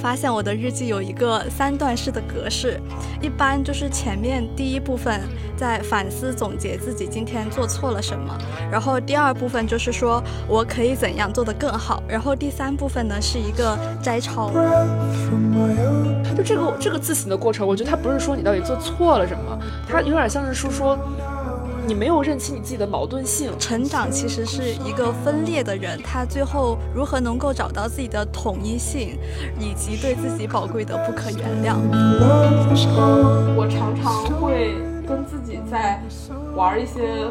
发现我的日记有一个三段式的格式，一般就是前面第一部分在反思总结自己今天做错了什么，然后第二部分就是说我可以怎样做得更好，然后第三部分呢是一个摘抄。就这个这个自省的过程，我觉得它不是说你到底做错了什么，它有点像是说说。你没有认清你自己的矛盾性，成长其实是一个分裂的人，他最后如何能够找到自己的统一性，以及对自己宝贵的不可原谅。我常常会跟自己在玩一些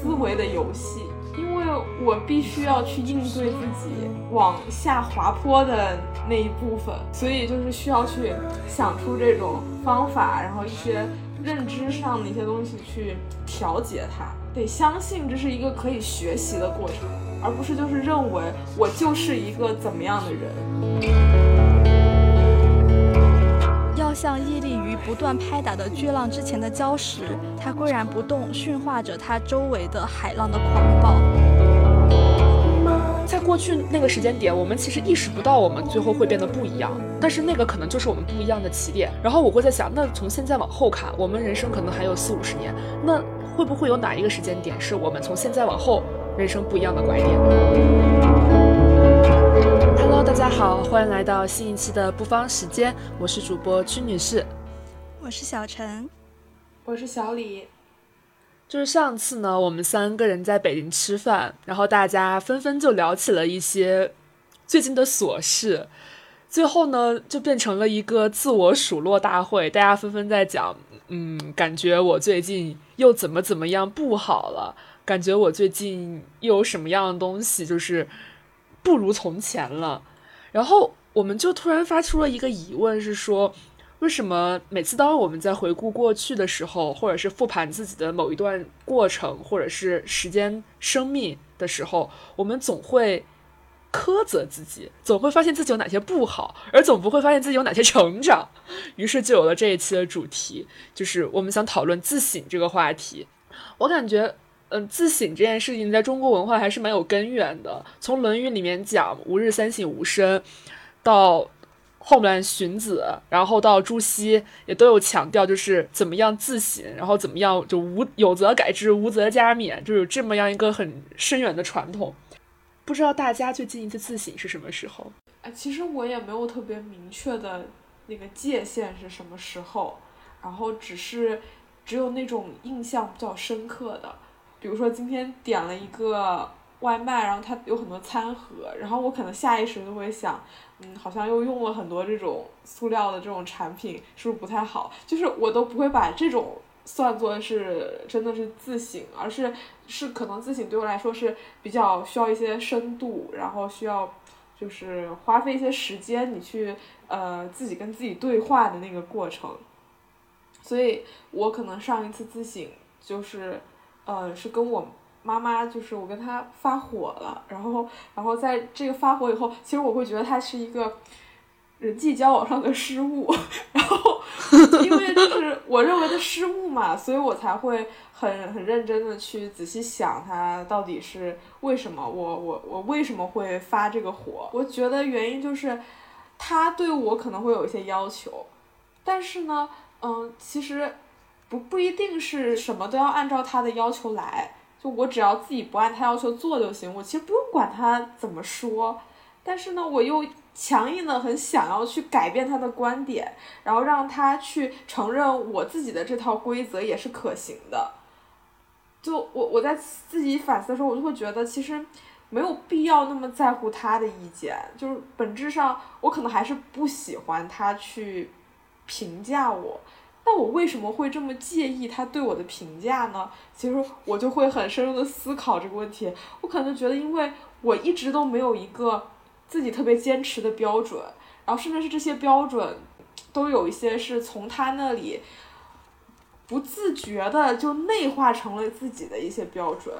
思维的游戏，因为我必须要去应对自己往下滑坡的那一部分，所以就是需要去想出这种方法，然后一些。认知上的一些东西去调节它，得相信这是一个可以学习的过程，而不是就是认为我就是一个怎么样的人。要像屹立于不断拍打的巨浪之前的礁石，它岿然不动，驯化着它周围的海浪的狂暴。在过去那个时间点，我们其实意识不到我们最后会变得不一样，但是那个可能就是我们不一样的起点。然后我会在想，那从现在往后看，我们人生可能还有四五十年，那会不会有哪一个时间点是我们从现在往后人生不一样的拐点？Hello，大家好，欢迎来到新一期的不方时间，我是主播屈女士，我是小陈，我是小李。就是上次呢，我们三个人在北京吃饭，然后大家纷纷就聊起了一些最近的琐事，最后呢就变成了一个自我数落大会，大家纷纷在讲，嗯，感觉我最近又怎么怎么样不好了，感觉我最近又有什么样的东西就是不如从前了，然后我们就突然发出了一个疑问，是说。为什么每次当我们在回顾过去的时候，或者是复盘自己的某一段过程，或者是时间、生命的时候，我们总会苛责自己，总会发现自己有哪些不好，而总不会发现自己有哪些成长。于是就有了这一期的主题，就是我们想讨论自省这个话题。我感觉，嗯，自省这件事情在中国文化还是蛮有根源的。从《论语》里面讲“吾日三省吾身”，到。后面荀子，然后到朱熹也都有强调，就是怎么样自省，然后怎么样就无有则改之，无则加勉，就有这么样一个很深远的传统。不知道大家最近一次自省是什么时候？哎，其实我也没有特别明确的那个界限是什么时候，然后只是只有那种印象比较深刻的，比如说今天点了一个外卖，然后它有很多餐盒，然后我可能下意识就会想。嗯，好像又用了很多这种塑料的这种产品，是不是不太好？就是我都不会把这种算作是真的是自省，而是是可能自省对我来说是比较需要一些深度，然后需要就是花费一些时间，你去呃自己跟自己对话的那个过程。所以我可能上一次自省就是呃是跟我。妈妈就是我跟他发火了，然后，然后在这个发火以后，其实我会觉得他是一个人际交往上的失误，然后因为就是我认为的失误嘛，所以我才会很很认真的去仔细想他到底是为什么，我我我为什么会发这个火？我觉得原因就是他对我可能会有一些要求，但是呢，嗯，其实不不一定是什么都要按照他的要求来。就我只要自己不按他要求做就行，我其实不用管他怎么说，但是呢，我又强硬的很想要去改变他的观点，然后让他去承认我自己的这套规则也是可行的。就我我在自己反思的时候，我就会觉得其实没有必要那么在乎他的意见，就是本质上我可能还是不喜欢他去评价我。那我为什么会这么介意他对我的评价呢？其实我就会很深入的思考这个问题。我可能觉得，因为我一直都没有一个自己特别坚持的标准，然后甚至是这些标准，都有一些是从他那里不自觉的就内化成了自己的一些标准。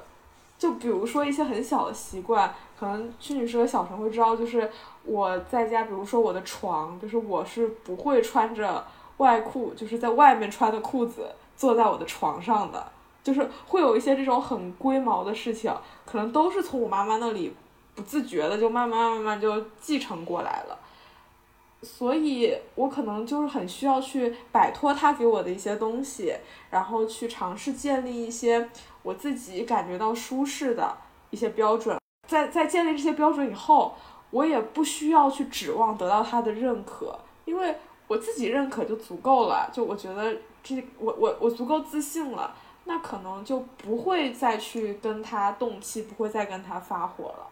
就比如说一些很小的习惯，可能屈女士和小陈会知道，就是我在家，比如说我的床，就是我是不会穿着。外裤就是在外面穿的裤子，坐在我的床上的，就是会有一些这种很龟毛的事情，可能都是从我妈妈那里不自觉的就慢慢慢慢就继承过来了。所以我可能就是很需要去摆脱他给我的一些东西，然后去尝试建立一些我自己感觉到舒适的一些标准。在在建立这些标准以后，我也不需要去指望得到他的认可，因为我自己认可就足够了。就我觉得这我我我足够自信了，那可能就不会再去跟他动气，不会再跟他发火了。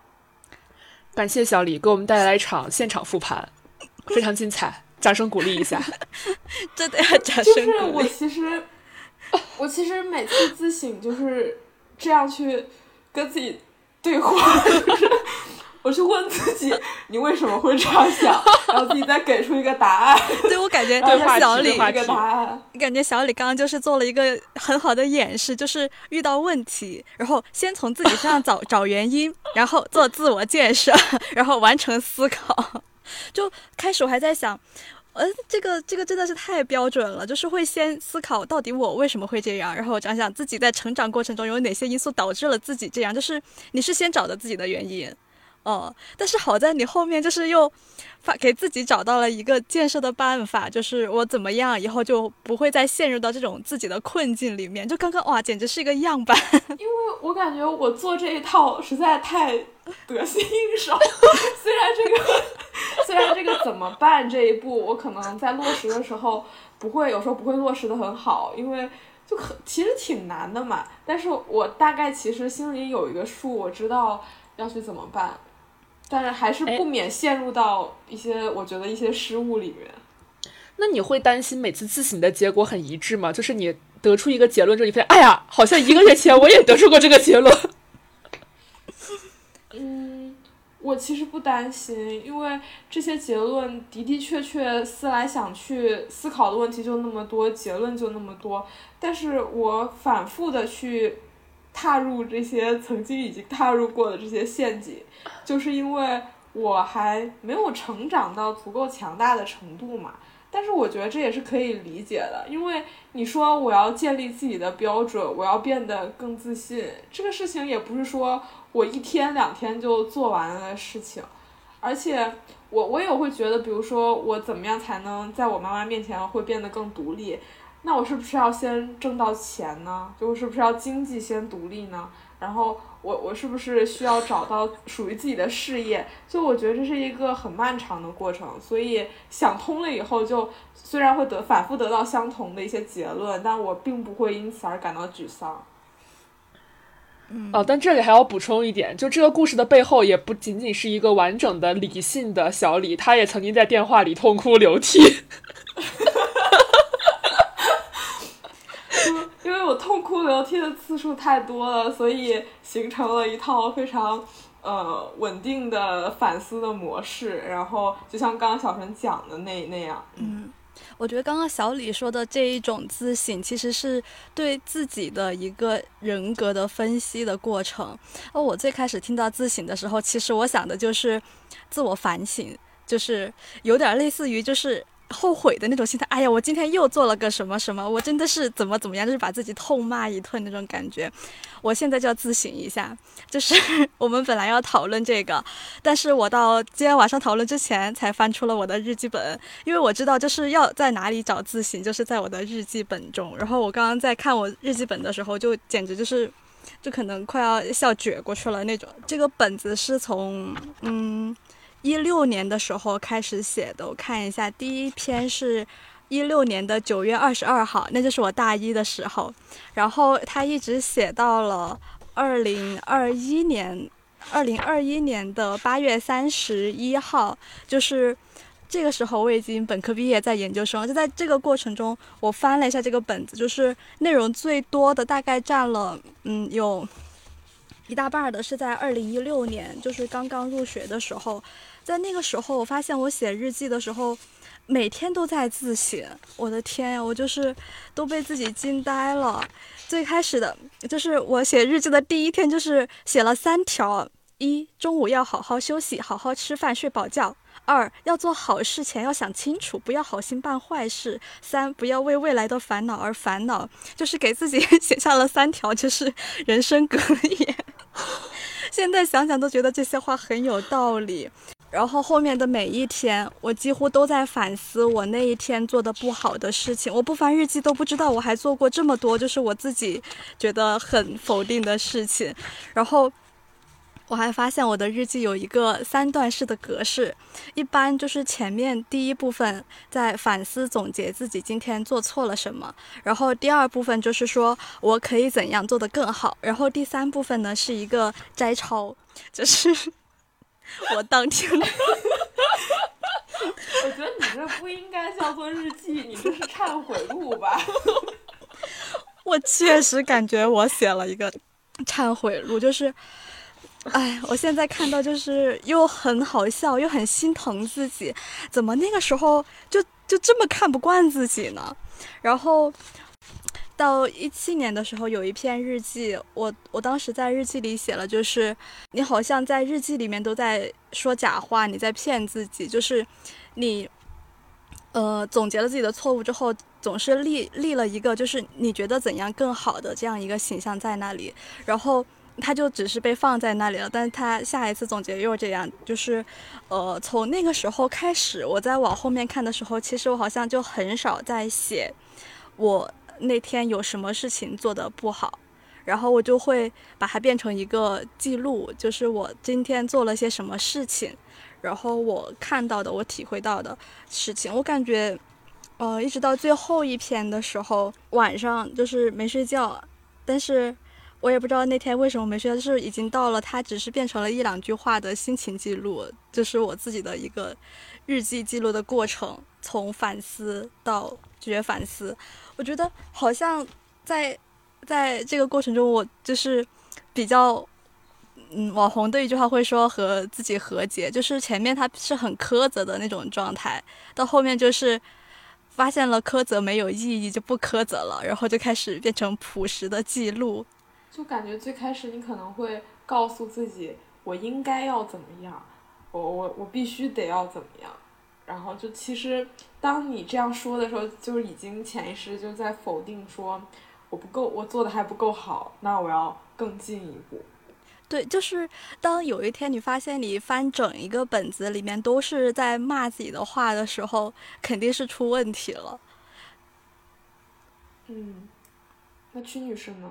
感谢小李给我们带来一场现场复盘。非常精彩，掌声鼓励一下。这得要掌声鼓励。就是我其实，我其实每次自省就是这样去跟自己对话，就是我去问自己，你为什么会这样想，然后自己再给出一个答案。对我感觉对话小李一个答案，感觉小李刚刚就是做了一个很好的演示，就是遇到问题，然后先从自己身上找 找原因，然后做自我建设，然后完成思考。就开始我还在想，呃，这个这个真的是太标准了，就是会先思考到底我为什么会这样，然后想想自己在成长过程中有哪些因素导致了自己这样，就是你是先找的自己的原因。哦，但是好在你后面就是又发给自己找到了一个建设的办法，就是我怎么样以后就不会再陷入到这种自己的困境里面。就刚刚哇，简直是一个样板。因为我感觉我做这一套实在太得心应手。虽然这个虽然这个怎么办这一步，我可能在落实的时候不会有时候不会落实的很好，因为就很其实挺难的嘛。但是我大概其实心里有一个数，我知道要去怎么办。但是还是不免陷入到一些我觉得一些失误里面。那你会担心每次自省的结果很一致吗？就是你得出一个结论之后，你发现，哎呀，好像一个月前我也得出过这个结论。嗯，我其实不担心，因为这些结论的的确确思来想去，思考的问题就那么多，结论就那么多。但是我反复的去。踏入这些曾经已经踏入过的这些陷阱，就是因为我还没有成长到足够强大的程度嘛。但是我觉得这也是可以理解的，因为你说我要建立自己的标准，我要变得更自信，这个事情也不是说我一天两天就做完了的事情。而且我我也会觉得，比如说我怎么样才能在我妈妈面前会变得更独立。那我是不是要先挣到钱呢？就是不是要经济先独立呢？然后我我是不是需要找到属于自己的事业？就我觉得这是一个很漫长的过程，所以想通了以后，就虽然会得反复得到相同的一些结论，但我并不会因此而感到沮丧。哦，但这里还要补充一点，就这个故事的背后也不仅仅是一个完整的理性的小李，他也曾经在电话里痛哭流涕。因为我痛哭流涕的次数太多了，所以形成了一套非常呃稳定的反思的模式。然后就像刚刚小陈讲的那那样，嗯，我觉得刚刚小李说的这一种自省，其实是对自己的一个人格的分析的过程。而我最开始听到自省的时候，其实我想的就是自我反省，就是有点类似于就是。后悔的那种心态，哎呀，我今天又做了个什么什么，我真的是怎么怎么样，就是把自己痛骂一顿那种感觉。我现在就要自省一下，就是我们本来要讨论这个，但是我到今天晚上讨论之前才翻出了我的日记本，因为我知道就是要在哪里找自省，就是在我的日记本中。然后我刚刚在看我日记本的时候，就简直就是，就可能快要笑撅过去了那种。这个本子是从嗯。一六年的时候开始写的，我看一下，第一篇是一六年的九月二十二号，那就是我大一的时候，然后他一直写到了二零二一年，二零二一年的八月三十一号，就是这个时候我已经本科毕业，在研究生，就在这个过程中，我翻了一下这个本子，就是内容最多的大概占了，嗯，有一大半的是在二零一六年，就是刚刚入学的时候。在那个时候，我发现我写日记的时候，每天都在自省。我的天呀，我就是都被自己惊呆了。最开始的就是我写日记的第一天，就是写了三条：一，中午要好好休息，好好吃饭，睡饱觉；二，要做好事前要想清楚，不要好心办坏事；三，不要为未来的烦恼而烦恼。就是给自己 写下了三条，就是人生 格言。现在想想都觉得这些话很有道理。然后后面的每一天，我几乎都在反思我那一天做的不好的事情。我不翻日记都不知道我还做过这么多，就是我自己觉得很否定的事情。然后。我还发现我的日记有一个三段式的格式，一般就是前面第一部分在反思总结自己今天做错了什么，然后第二部分就是说我可以怎样做得更好，然后第三部分呢是一个摘抄，就是 我当天。我觉得你这不应该叫做日记，你这是忏悔录吧？我确实感觉我写了一个忏悔录，就是。哎，我现在看到就是又很好笑，又很心疼自己，怎么那个时候就就这么看不惯自己呢？然后到一七年的时候，有一篇日记，我我当时在日记里写了，就是你好像在日记里面都在说假话，你在骗自己，就是你呃总结了自己的错误之后，总是立立了一个就是你觉得怎样更好的这样一个形象在那里，然后。他就只是被放在那里了，但是他下一次总结又这样，就是，呃，从那个时候开始，我在往后面看的时候，其实我好像就很少在写我那天有什么事情做的不好，然后我就会把它变成一个记录，就是我今天做了些什么事情，然后我看到的，我体会到的事情，我感觉，呃，一直到最后一篇的时候，晚上就是没睡觉，但是。我也不知道那天为什么没睡，就是已经到了，它只是变成了一两句话的心情记录，就是我自己的一个日记记录的过程，从反思到觉反思。我觉得好像在在这个过程中，我就是比较，嗯，网红的一句话会说和自己和解，就是前面他是很苛责的那种状态，到后面就是发现了苛责没有意义，就不苛责了，然后就开始变成朴实的记录。就感觉最开始你可能会告诉自己，我应该要怎么样，我我我必须得要怎么样，然后就其实当你这样说的时候，就是已经潜意识就在否定说，我不够，我做的还不够好，那我要更进一步。对，就是当有一天你发现你翻整一个本子里面都是在骂自己的话的时候，肯定是出问题了。嗯，那曲女士呢？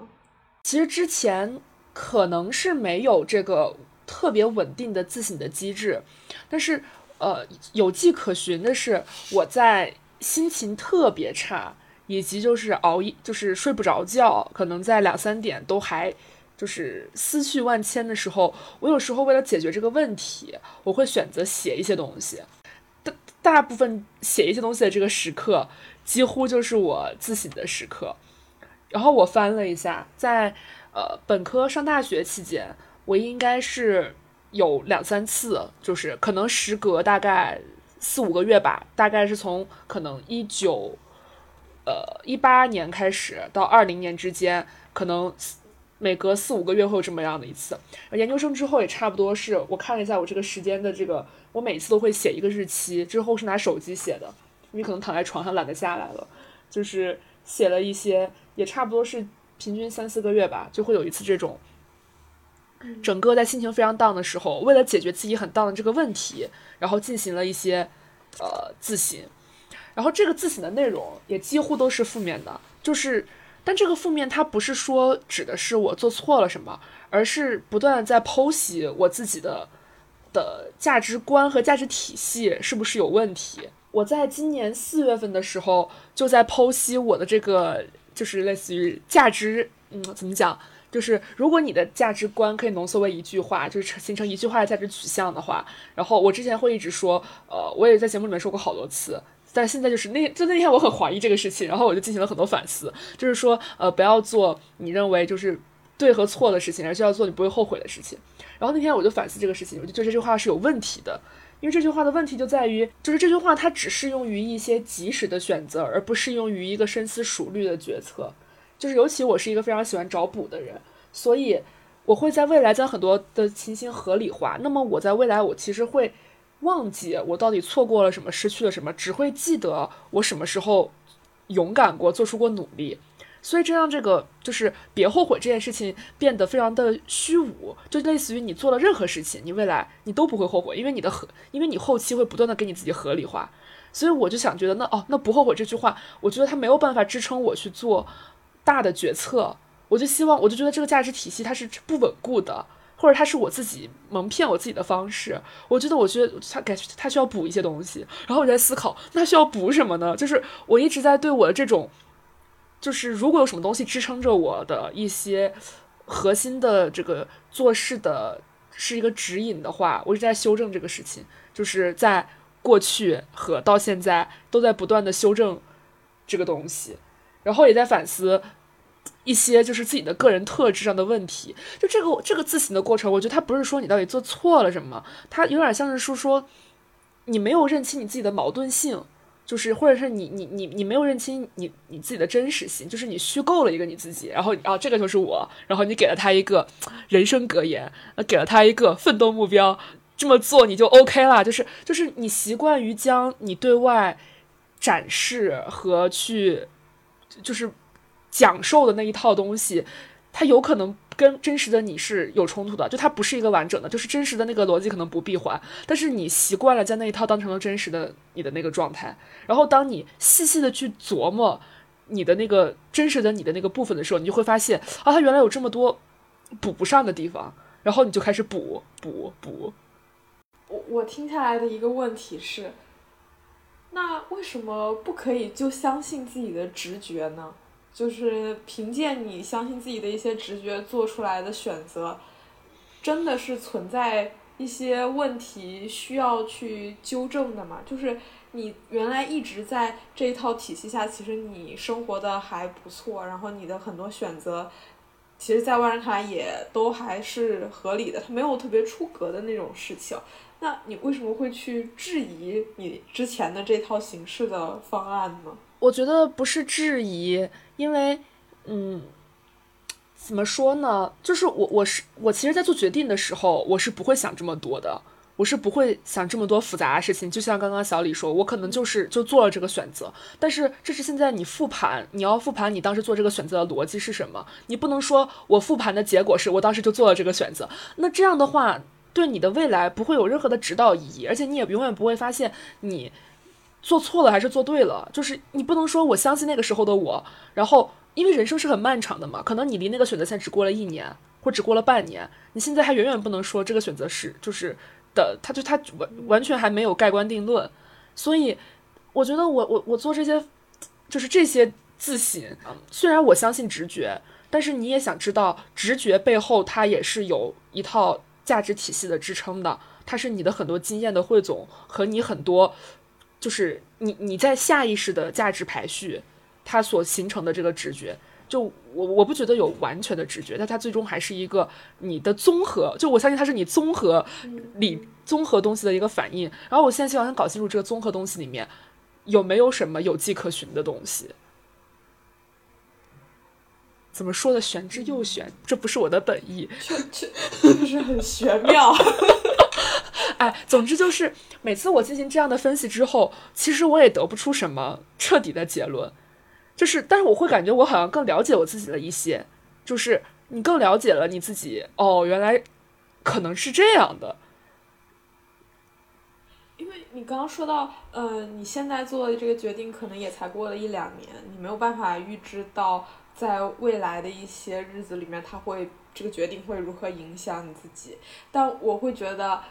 其实之前可能是没有这个特别稳定的自省的机制，但是呃有迹可循的是，我在心情特别差，以及就是熬夜就是睡不着觉，可能在两三点都还就是思绪万千的时候，我有时候为了解决这个问题，我会选择写一些东西。大大部分写一些东西的这个时刻，几乎就是我自省的时刻。然后我翻了一下，在呃本科上大学期间，我应该是有两三次，就是可能时隔大概四五个月吧，大概是从可能一九呃一八年开始到二零年之间，可能每隔四五个月会有这么样的一次。研究生之后也差不多是，我看了一下我这个时间的这个，我每次都会写一个日期，之后是拿手机写的，因为可能躺在床上懒得下来了，就是写了一些。也差不多是平均三四个月吧，就会有一次这种，整个在心情非常 down 的时候，为了解决自己很 down 的这个问题，然后进行了一些呃自省，然后这个自省的内容也几乎都是负面的，就是，但这个负面它不是说指的是我做错了什么，而是不断在剖析我自己的的价值观和价值体系是不是有问题。我在今年四月份的时候就在剖析我的这个。就是类似于价值，嗯，怎么讲？就是如果你的价值观可以浓缩为一句话，就是形成一句话的价值取向的话，然后我之前会一直说，呃，我也在节目里面说过好多次，但现在就是那就那天我很怀疑这个事情，然后我就进行了很多反思，就是说，呃，不要做你认为就是对和错的事情，而是要做你不会后悔的事情。然后那天我就反思这个事情，我就觉得这句话是有问题的。因为这句话的问题就在于，就是这句话它只适用于一些及时的选择，而不适用于一个深思熟虑的决策。就是尤其我是一个非常喜欢找补的人，所以我会在未来将很多的情形合理化。那么我在未来，我其实会忘记我到底错过了什么，失去了什么，只会记得我什么时候勇敢过，做出过努力。所以这让这个就是别后悔这件事情变得非常的虚无，就类似于你做了任何事情，你未来你都不会后悔，因为你的合，因为你后期会不断的给你自己合理化。所以我就想觉得，那哦，那不后悔这句话，我觉得它没有办法支撑我去做大的决策。我就希望，我就觉得这个价值体系它是不稳固的，或者它是我自己蒙骗我自己的方式。我觉得，我觉得它该它需要补一些东西。然后我在思考，那需要补什么呢？就是我一直在对我的这种。就是如果有什么东西支撑着我的一些核心的这个做事的是一个指引的话，我一直在修正这个事情，就是在过去和到现在都在不断的修正这个东西，然后也在反思一些就是自己的个人特质上的问题。就这个这个自省的过程，我觉得它不是说你到底做错了什么，它有点像是说说你没有认清你自己的矛盾性。就是，或者是你你你你没有认清你你自己的真实性，就是你虚构了一个你自己，然后啊这个就是我，然后你给了他一个人生格言，给了他一个奋斗目标，这么做你就 OK 了，就是就是你习惯于将你对外展示和去就是讲授的那一套东西，它有可能。跟真实的你是有冲突的，就它不是一个完整的，就是真实的那个逻辑可能不闭环，但是你习惯了将那一套当成了真实的你的那个状态，然后当你细细的去琢磨你的那个真实的你的那个部分的时候，你就会发现啊，它原来有这么多补不上的地方，然后你就开始补补补。我我听下来的一个问题是，那为什么不可以就相信自己的直觉呢？就是凭借你相信自己的一些直觉做出来的选择，真的是存在一些问题需要去纠正的吗？就是你原来一直在这一套体系下，其实你生活的还不错，然后你的很多选择，其实在外人看来也都还是合理的，它没有特别出格的那种事情。那你为什么会去质疑你之前的这套形式的方案呢？我觉得不是质疑。因为，嗯，怎么说呢？就是我，我是我，其实，在做决定的时候，我是不会想这么多的，我是不会想这么多复杂的事情。就像刚刚小李说，我可能就是就做了这个选择。但是，这是现在你复盘，你要复盘你当时做这个选择的逻辑是什么？你不能说我复盘的结果是我当时就做了这个选择。那这样的话，对你的未来不会有任何的指导意义，而且你也永远不会发现你。做错了还是做对了？就是你不能说我相信那个时候的我，然后因为人生是很漫长的嘛，可能你离那个选择线只过了一年，或只过了半年，你现在还远远不能说这个选择是就是的，他就他完完全还没有盖棺定论。所以我觉得我我我做这些就是这些自省，虽然我相信直觉，但是你也想知道直觉背后它也是有一套价值体系的支撑的，它是你的很多经验的汇总和你很多。就是你你在下意识的价值排序，它所形成的这个直觉，就我我不觉得有完全的直觉，但它最终还是一个你的综合，就我相信它是你综合理综合东西的一个反应。然后我现在希望想搞清楚这个综合东西里面有没有什么有迹可循的东西。怎么说的玄之又玄，这不是我的本意，确确确实很玄妙。哎，总之就是每次我进行这样的分析之后，其实我也得不出什么彻底的结论，就是但是我会感觉我好像更了解我自己了一些，就是你更了解了你自己哦，原来可能是这样的。因为你刚刚说到，呃，你现在做的这个决定可能也才过了一两年，你没有办法预知到在未来的一些日子里面，他会这个决定会如何影响你自己，但我会觉得。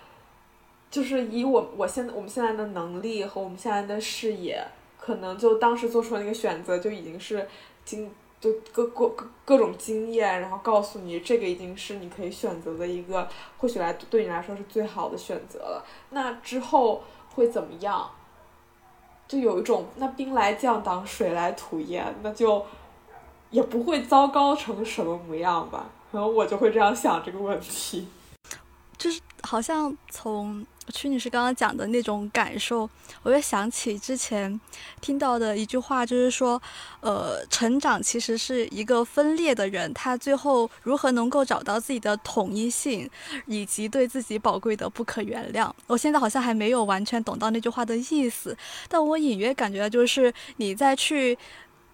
就是以我我现在我们现在的能力和我们现在的视野，可能就当时做出那个选择就已经是经就各各各各种经验，然后告诉你这个已经是你可以选择的一个，或许来对你来说是最好的选择了。那之后会怎么样？就有一种那兵来将挡，水来土掩，那就也不会糟糕成什么模样吧。然后我就会这样想这个问题，就是好像从。曲女士刚刚讲的那种感受，我又想起之前听到的一句话，就是说，呃，成长其实是一个分裂的人，他最后如何能够找到自己的统一性，以及对自己宝贵的不可原谅。我现在好像还没有完全懂到那句话的意思，但我隐约感觉就是你在去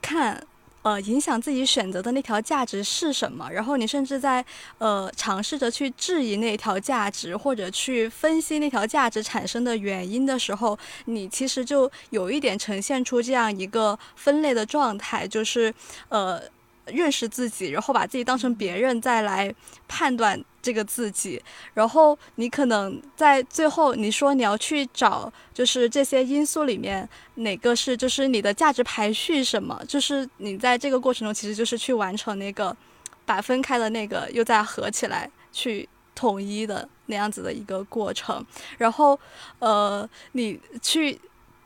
看。呃影响自己选择的那条价值是什么，然后你甚至在呃尝试着去质疑那条价值，或者去分析那条价值产生的原因的时候，你其实就有一点呈现出这样一个分类的状态，就是呃。认识自己，然后把自己当成别人再来判断这个自己，然后你可能在最后你说你要去找，就是这些因素里面哪个是就是你的价值排序什么，就是你在这个过程中其实就是去完成那个把分开的那个又再合起来去统一的那样子的一个过程，然后呃你去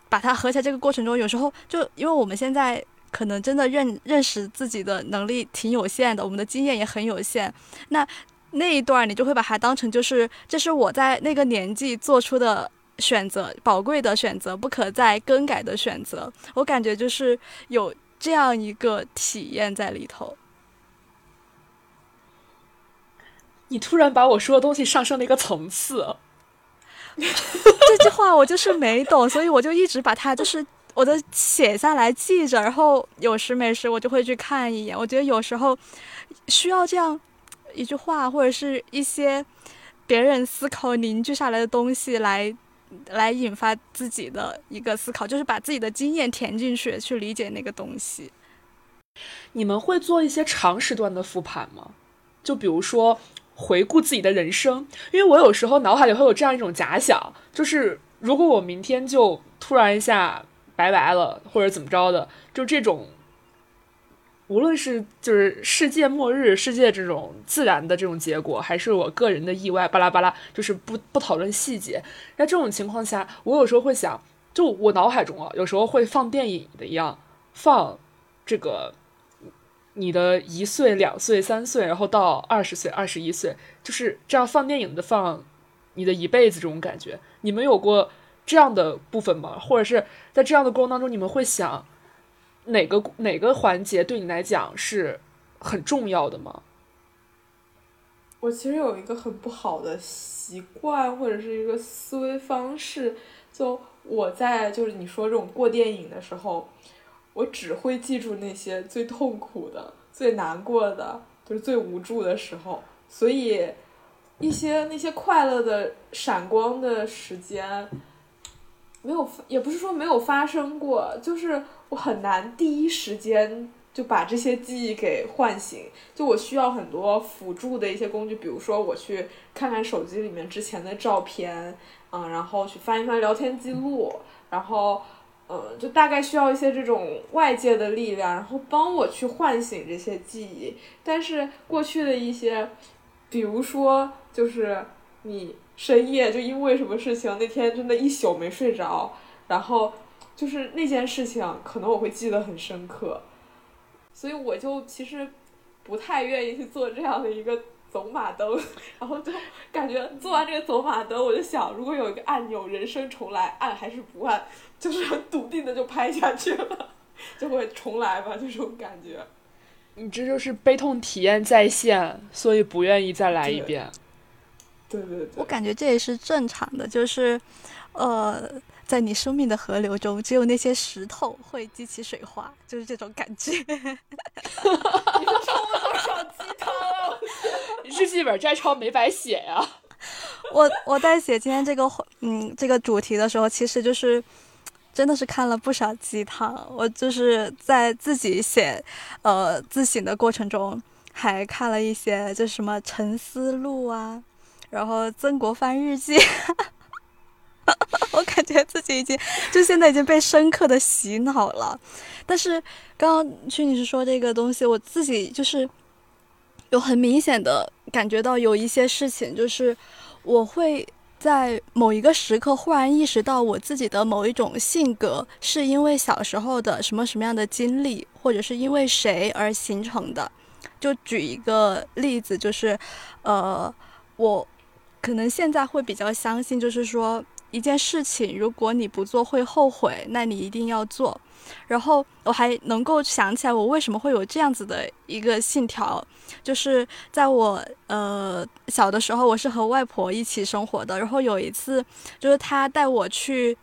把它合起来这个过程中，有时候就因为我们现在。可能真的认认识自己的能力挺有限的，我们的经验也很有限。那那一段你就会把它当成就是这是我在那个年纪做出的选择，宝贵的选择，不可再更改的选择。我感觉就是有这样一个体验在里头。你突然把我说的东西上升了一个层次。这句话我就是没懂，所以我就一直把它就是。我都写下来记着，然后有时没事我就会去看一眼。我觉得有时候需要这样一句话，或者是一些别人思考凝聚下来的东西，来来引发自己的一个思考，就是把自己的经验填进去，去理解那个东西。你们会做一些长时段的复盘吗？就比如说回顾自己的人生，因为我有时候脑海里会有这样一种假想，就是如果我明天就突然一下。拜拜了，或者怎么着的，就这种，无论是就是世界末日、世界这种自然的这种结果，还是我个人的意外，巴拉巴拉，就是不不讨论细节。在这种情况下，我有时候会想，就我脑海中啊，有时候会放电影的一样，放这个你的一岁、两岁、三岁，然后到二十岁、二十一岁，就是这样放电影的放你的一辈子这种感觉。你们有过？这样的部分吗？或者是在这样的过程当中，你们会想哪个哪个环节对你来讲是很重要的吗？我其实有一个很不好的习惯，或者是一个思维方式，就我在就是你说这种过电影的时候，我只会记住那些最痛苦的、最难过的，就是最无助的时候，所以一些那些快乐的闪光的时间。没有，也不是说没有发生过，就是我很难第一时间就把这些记忆给唤醒。就我需要很多辅助的一些工具，比如说我去看看手机里面之前的照片，嗯，然后去翻一翻聊天记录，然后，嗯，就大概需要一些这种外界的力量，然后帮我去唤醒这些记忆。但是过去的一些，比如说就是你。深夜就因为什么事情，那天真的一宿没睡着，然后就是那件事情，可能我会记得很深刻，所以我就其实不太愿意去做这样的一个走马灯，然后就感觉做完这个走马灯，我就想，如果有一个按钮，人生重来，按还是不按，就是很 笃定的就拍下去了，就会重来吧，就这种感觉。你这就是悲痛体验在线，所以不愿意再来一遍。对对对，我感觉这也是正常的，就是，呃，在你生命的河流中，只有那些石头会激起水花，就是这种感觉。你抽了多少鸡汤？日记本摘抄没白写呀。我我在写今天这个嗯这个主题的时候，其实就是真的是看了不少鸡汤。我就是在自己写呃自省的过程中，还看了一些，就是什么沉思录啊。然后曾国藩日记，我感觉自己已经就现在已经被深刻的洗脑了。但是刚刚曲女士说这个东西，我自己就是有很明显的感觉到有一些事情，就是我会在某一个时刻忽然意识到我自己的某一种性格是因为小时候的什么什么样的经历，或者是因为谁而形成的。就举一个例子，就是呃，我。可能现在会比较相信，就是说一件事情，如果你不做会后悔，那你一定要做。然后我还能够想起来，我为什么会有这样子的一个信条，就是在我呃小的时候，我是和外婆一起生活的。然后有一次，就是她带我去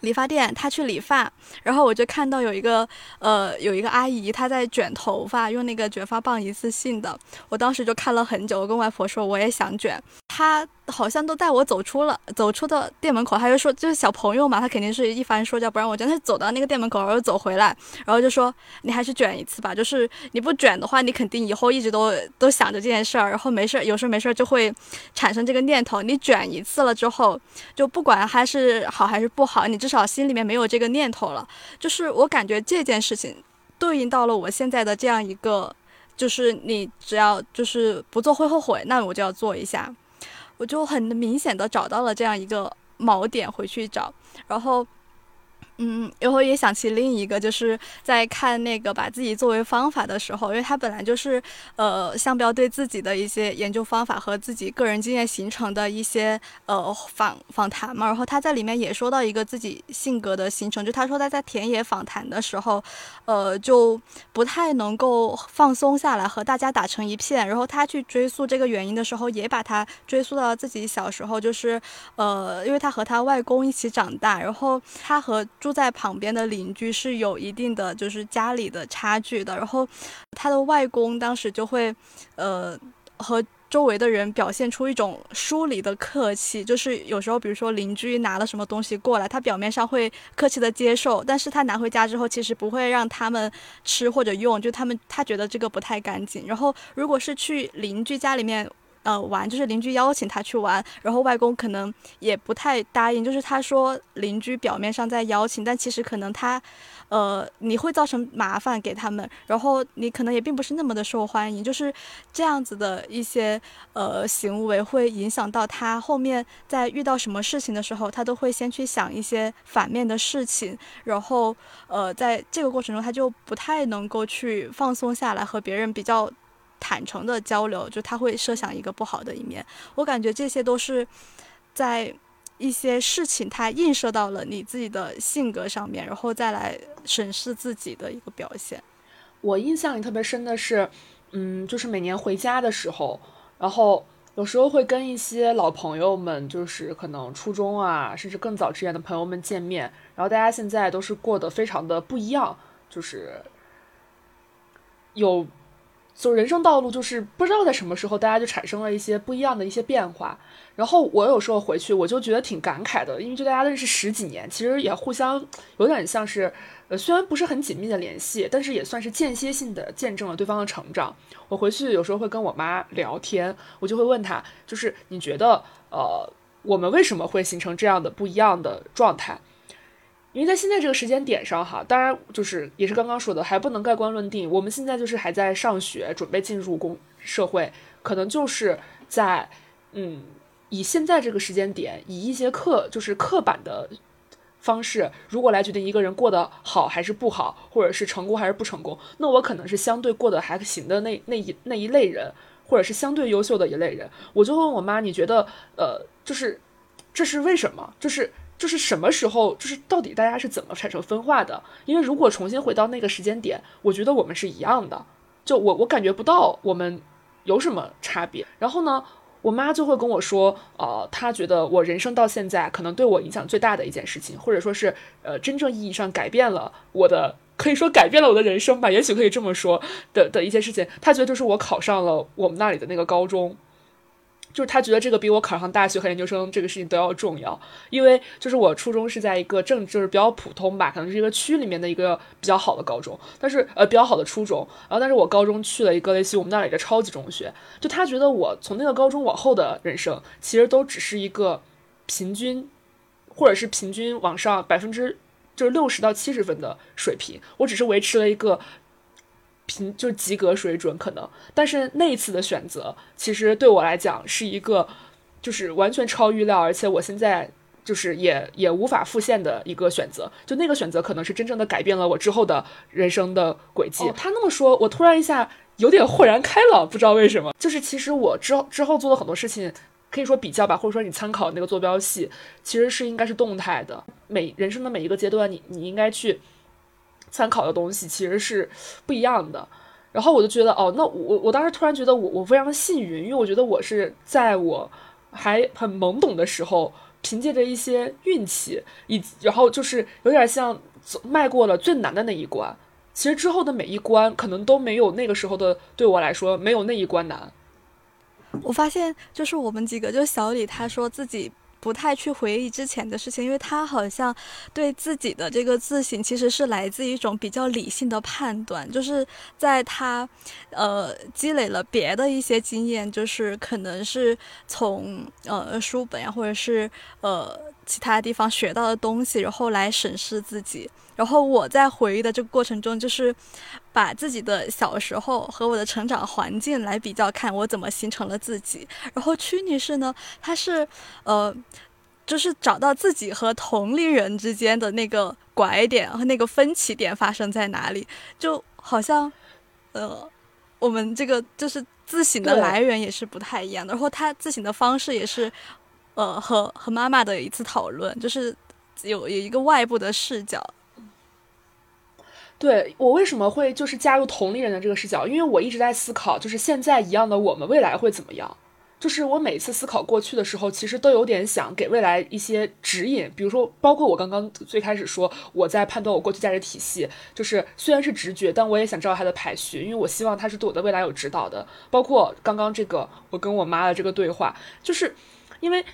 理发店，他去理发，然后我就看到有一个呃有一个阿姨，她在卷头发，用那个卷发棒一次性的。我当时就看了很久，我跟外婆说我也想卷，他好像都带我走出了走出的店门口，他就说就是小朋友嘛，他肯定是一番说教不让我卷，她走到那个店门口，然后走回来，然后就说你还是卷一次吧，就是你不卷的话，你肯定以后一直都都想着这件事儿，然后没事儿有事儿没事儿就会产生这个念头。你卷一次了之后，就不管还是好还是不好，你至少心里面没有这个念头了。就是我感觉这件事情对应到了我现在的这样一个，就是你只要就是不做会后悔，那我就要做一下。我就很明显的找到了这样一个锚点，回去找，然后。嗯，然后也想起另一个，就是在看那个把自己作为方法的时候，因为他本来就是呃，向标对自己的一些研究方法和自己个人经验形成的一些呃访访谈嘛。然后他在里面也说到一个自己性格的形成，就他说他在田野访谈的时候，呃，就不太能够放松下来和大家打成一片。然后他去追溯这个原因的时候，也把他追溯到自己小时候，就是呃，因为他和他外公一起长大，然后他和住在旁边的邻居是有一定的就是家里的差距的，然后他的外公当时就会，呃，和周围的人表现出一种疏离的客气，就是有时候比如说邻居拿了什么东西过来，他表面上会客气的接受，但是他拿回家之后其实不会让他们吃或者用，就他们他觉得这个不太干净。然后如果是去邻居家里面。呃，玩就是邻居邀请他去玩，然后外公可能也不太答应，就是他说邻居表面上在邀请，但其实可能他，呃，你会造成麻烦给他们，然后你可能也并不是那么的受欢迎，就是这样子的一些呃行为会影响到他后面在遇到什么事情的时候，他都会先去想一些反面的事情，然后呃，在这个过程中他就不太能够去放松下来和别人比较。坦诚的交流，就他会设想一个不好的一面。我感觉这些都是在一些事情，它映射到了你自己的性格上面，然后再来审视自己的一个表现。我印象里特别深的是，嗯，就是每年回家的时候，然后有时候会跟一些老朋友们，就是可能初中啊，甚至更早之前的朋友们见面，然后大家现在都是过得非常的不一样，就是有。就人生道路，就是不知道在什么时候，大家就产生了一些不一样的一些变化。然后我有时候回去，我就觉得挺感慨的，因为就大家认识十几年，其实也互相有点像是，呃，虽然不是很紧密的联系，但是也算是间歇性的见证了对方的成长。我回去有时候会跟我妈聊天，我就会问她，就是你觉得，呃，我们为什么会形成这样的不一样的状态？因为在现在这个时间点上，哈，当然就是也是刚刚说的，还不能盖棺论定。我们现在就是还在上学，准备进入工社会，可能就是在嗯，以现在这个时间点，以一些刻就是刻板的方式，如果来决定一个人过得好还是不好，或者是成功还是不成功，那我可能是相对过得还行的那那一那一类人，或者是相对优秀的一类人。我就问我妈，你觉得呃，就是这是为什么？就是。就是什么时候，就是到底大家是怎么产生分化的？因为如果重新回到那个时间点，我觉得我们是一样的。就我，我感觉不到我们有什么差别。然后呢，我妈就会跟我说，呃，她觉得我人生到现在可能对我影响最大的一件事情，或者说是呃真正意义上改变了我的，可以说改变了我的人生吧，也许可以这么说的的一些事情。她觉得就是我考上了我们那里的那个高中。就是他觉得这个比我考上大学和研究生这个事情都要重要，因为就是我初中是在一个正就是比较普通吧，可能是一个区里面的一个比较好的高中，但是呃比较好的初中，然后但是我高中去了一个类似于我们那里的超级中学，就他觉得我从那个高中往后的人生其实都只是一个平均，或者是平均往上百分之就是六十到七十分的水平，我只是维持了一个。平就及格水准可能，但是那一次的选择其实对我来讲是一个，就是完全超预料，而且我现在就是也也无法复现的一个选择。就那个选择可能是真正的改变了我之后的人生的轨迹。他那么说，我突然一下有点豁然开朗，不知道为什么。就是其实我之后之后做的很多事情，可以说比较吧，或者说你参考那个坐标系，其实是应该是动态的。每人生的每一个阶段，你你应该去。参考的东西其实是不一样的，然后我就觉得，哦，那我我当时突然觉得我我非常幸运，因为我觉得我是在我还很懵懂的时候凭借着一些运气，以然后就是有点像走迈过了最难的那一关。其实之后的每一关可能都没有那个时候的对我来说没有那一关难。我发现就是我们几个，就小李他说自己。不太去回忆之前的事情，因为他好像对自己的这个自省其实是来自一种比较理性的判断，就是在他呃积累了别的一些经验，就是可能是从呃书本呀或者是呃其他地方学到的东西，然后来审视自己。然后我在回忆的这个过程中，就是把自己的小时候和我的成长环境来比较，看我怎么形成了自己。然后屈女士呢，她是呃，就是找到自己和同龄人之间的那个拐点和那个分歧点发生在哪里，就好像呃，我们这个就是自省的来源也是不太一样的。然后她自省的方式也是呃，和和妈妈的一次讨论，就是有有一个外部的视角。对我为什么会就是加入同龄人的这个视角？因为我一直在思考，就是现在一样的我们未来会怎么样？就是我每次思考过去的时候，其实都有点想给未来一些指引。比如说，包括我刚刚最开始说我在判断我过去价值体系，就是虽然是直觉，但我也想知道它的排序，因为我希望它是对我的未来有指导的。包括刚刚这个我跟我妈的这个对话，就是因为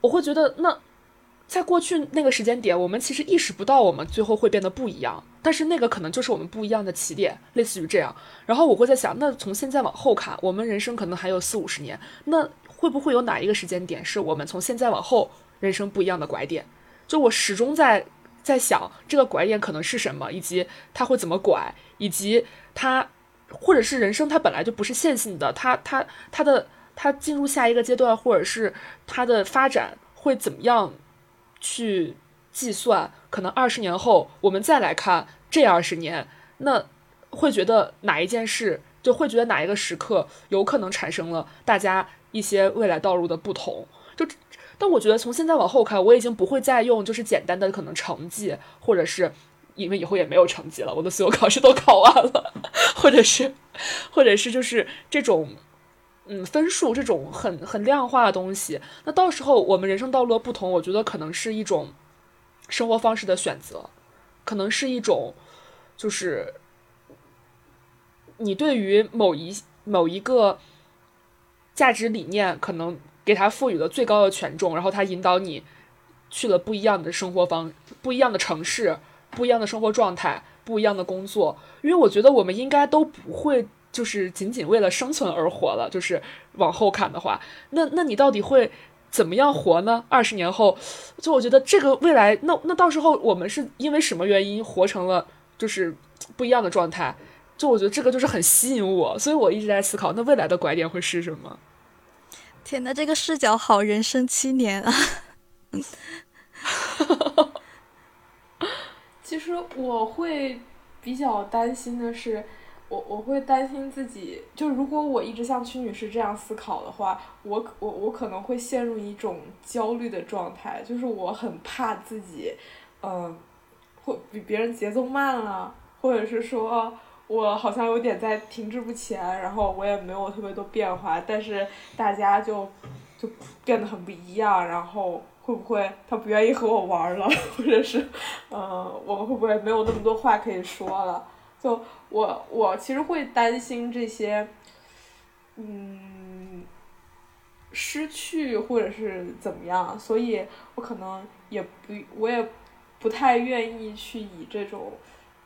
我会觉得那。在过去那个时间点，我们其实意识不到我们最后会变得不一样，但是那个可能就是我们不一样的起点，类似于这样。然后我会在想，那从现在往后看，我们人生可能还有四五十年，那会不会有哪一个时间点是我们从现在往后人生不一样的拐点？就我始终在在想，这个拐点可能是什么，以及它会怎么拐，以及它或者是人生它本来就不是线性的，它它它的它进入下一个阶段，或者是它的发展会怎么样？去计算，可能二十年后我们再来看这二十年，那会觉得哪一件事，就会觉得哪一个时刻有可能产生了大家一些未来道路的不同。就，但我觉得从现在往后看，我已经不会再用就是简单的可能成绩，或者是因为以后也没有成绩了，我的所有考试都考完了，或者是，或者是就是这种。嗯，分数这种很很量化的东西，那到时候我们人生道路的不同，我觉得可能是一种生活方式的选择，可能是一种就是你对于某一某一个价值理念，可能给他赋予了最高的权重，然后他引导你去了不一样的生活方、不一样的城市、不一样的生活状态、不一样的工作，因为我觉得我们应该都不会。就是仅仅为了生存而活了，就是往后看的话，那那你到底会怎么样活呢？二十年后，就我觉得这个未来，那那到时候我们是因为什么原因活成了就是不一样的状态？就我觉得这个就是很吸引我，所以我一直在思考，那未来的拐点会是什么？天哪，这个视角好人生七年啊！其实我会比较担心的是。我我会担心自己，就如果我一直像屈女士这样思考的话，我我我可能会陷入一种焦虑的状态，就是我很怕自己，嗯，会比别人节奏慢了，或者是说我好像有点在停滞不前，然后我也没有特别多变化，但是大家就就变得很不一样，然后会不会他不愿意和我玩了，或者是，嗯，我们会不会没有那么多话可以说了？就我我其实会担心这些，嗯，失去或者是怎么样，所以我可能也不我也不太愿意去以这种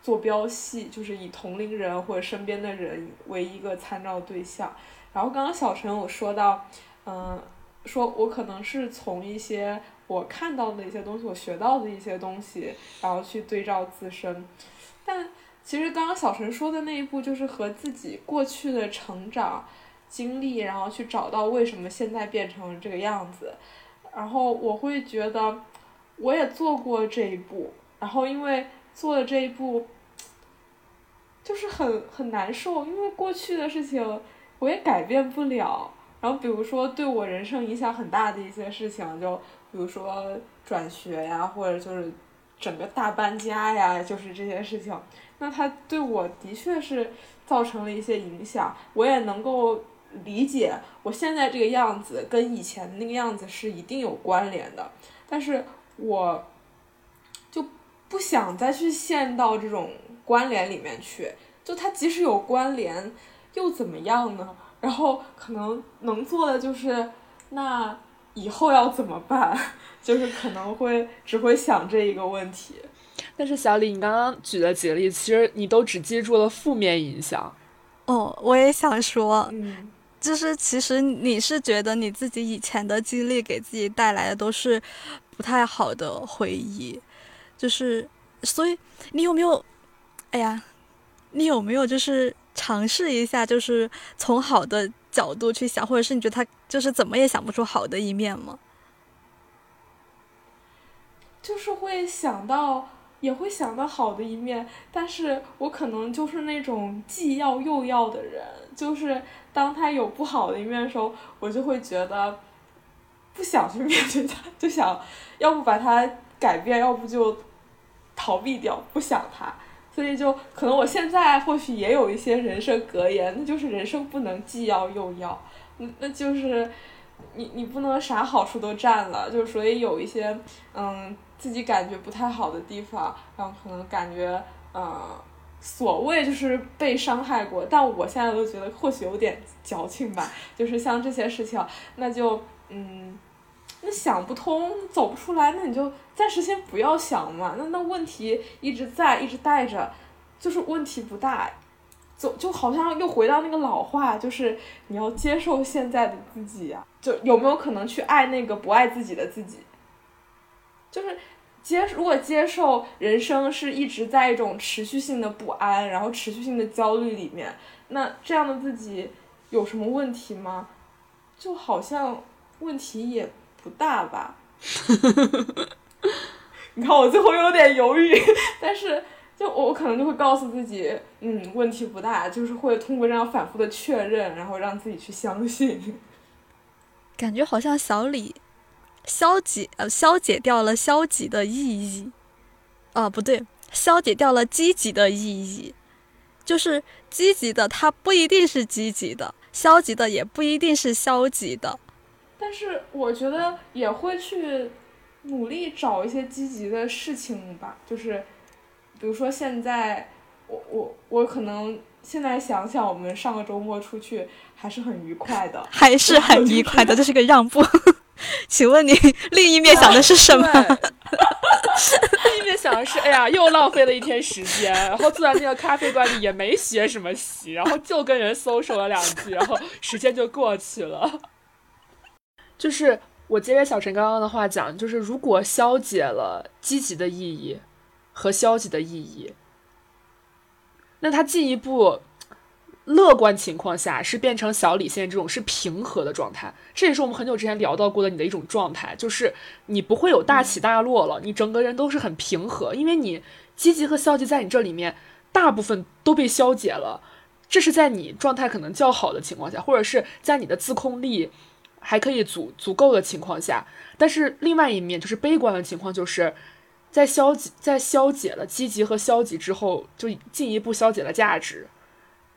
坐标系，就是以同龄人或者身边的人为一个参照对象。然后刚刚小陈有说到，嗯，说我可能是从一些我看到的一些东西，我学到的一些东西，然后去对照自身，但。其实刚刚小陈说的那一步，就是和自己过去的成长经历，然后去找到为什么现在变成这个样子。然后我会觉得，我也做过这一步，然后因为做了这一步，就是很很难受，因为过去的事情我也改变不了。然后比如说对我人生影响很大的一些事情，就比如说转学呀，或者就是整个大搬家呀，就是这些事情。那他对我的确是造成了一些影响，我也能够理解我现在这个样子跟以前那个样子是一定有关联的。但是我就不想再去陷到这种关联里面去。就它即使有关联，又怎么样呢？然后可能能做的就是，那以后要怎么办？就是可能会只会想这一个问题。但是小李，你刚刚举的几个例子，其实你都只记住了负面影响。哦，我也想说，嗯，就是其实你是觉得你自己以前的经历给自己带来的都是不太好的回忆，就是所以你有没有？哎呀。你有没有就是尝试一下，就是从好的角度去想，或者是你觉得他就是怎么也想不出好的一面吗？就是会想到，也会想到好的一面，但是我可能就是那种既要又要的人，就是当他有不好的一面的时候，我就会觉得不想去 面对他，就想要不把他改变，要不就逃避掉，不想他。所以就可能我现在或许也有一些人生格言，那就是人生不能既要又要，那那就是你你不能啥好处都占了，就所以有一些嗯自己感觉不太好的地方，然后可能感觉嗯所谓就是被伤害过，但我现在都觉得或许有点矫情吧，就是像这些事情，那就嗯。那想不通，走不出来，那你就暂时先不要想嘛。那那问题一直在，一直带着，就是问题不大。就就好像又回到那个老话，就是你要接受现在的自己啊。就有没有可能去爱那个不爱自己的自己？就是接如果接受人生是一直在一种持续性的不安，然后持续性的焦虑里面，那这样的自己有什么问题吗？就好像问题也。不大吧，你看我最后有点犹豫，但是就我可能就会告诉自己，嗯，问题不大，就是会通过这样反复的确认，然后让自己去相信。感觉好像小李消解呃消解掉了消极的意义，啊不对，消解掉了积极的意义，就是积极的它不一定是积极的，消极的也不一定是消极的。但是我觉得也会去努力找一些积极的事情吧，就是比如说现在我我我可能现在想想，我们上个周末出去还是很愉快的，还是很愉快的，这是个让步。请问你 另一面想的是什么？另一面想的是，哎呀，又浪费了一天时间，然后坐在那个咖啡馆里也没学什么习，然后就跟人搜索了两句，然后时间就过去了。就是我接着小陈刚刚的话讲，就是如果消解了积极的意义和消极的意义，那它进一步乐观情况下是变成小李现在这种是平和的状态。这也是我们很久之前聊到过的你的一种状态，就是你不会有大起大落了，你整个人都是很平和，因为你积极和消极在你这里面大部分都被消解了。这是在你状态可能较好的情况下，或者是在你的自控力。还可以足足够的情况下，但是另外一面就是悲观的情况，就是在消极在消解了积极和消极之后，就进一步消解了价值，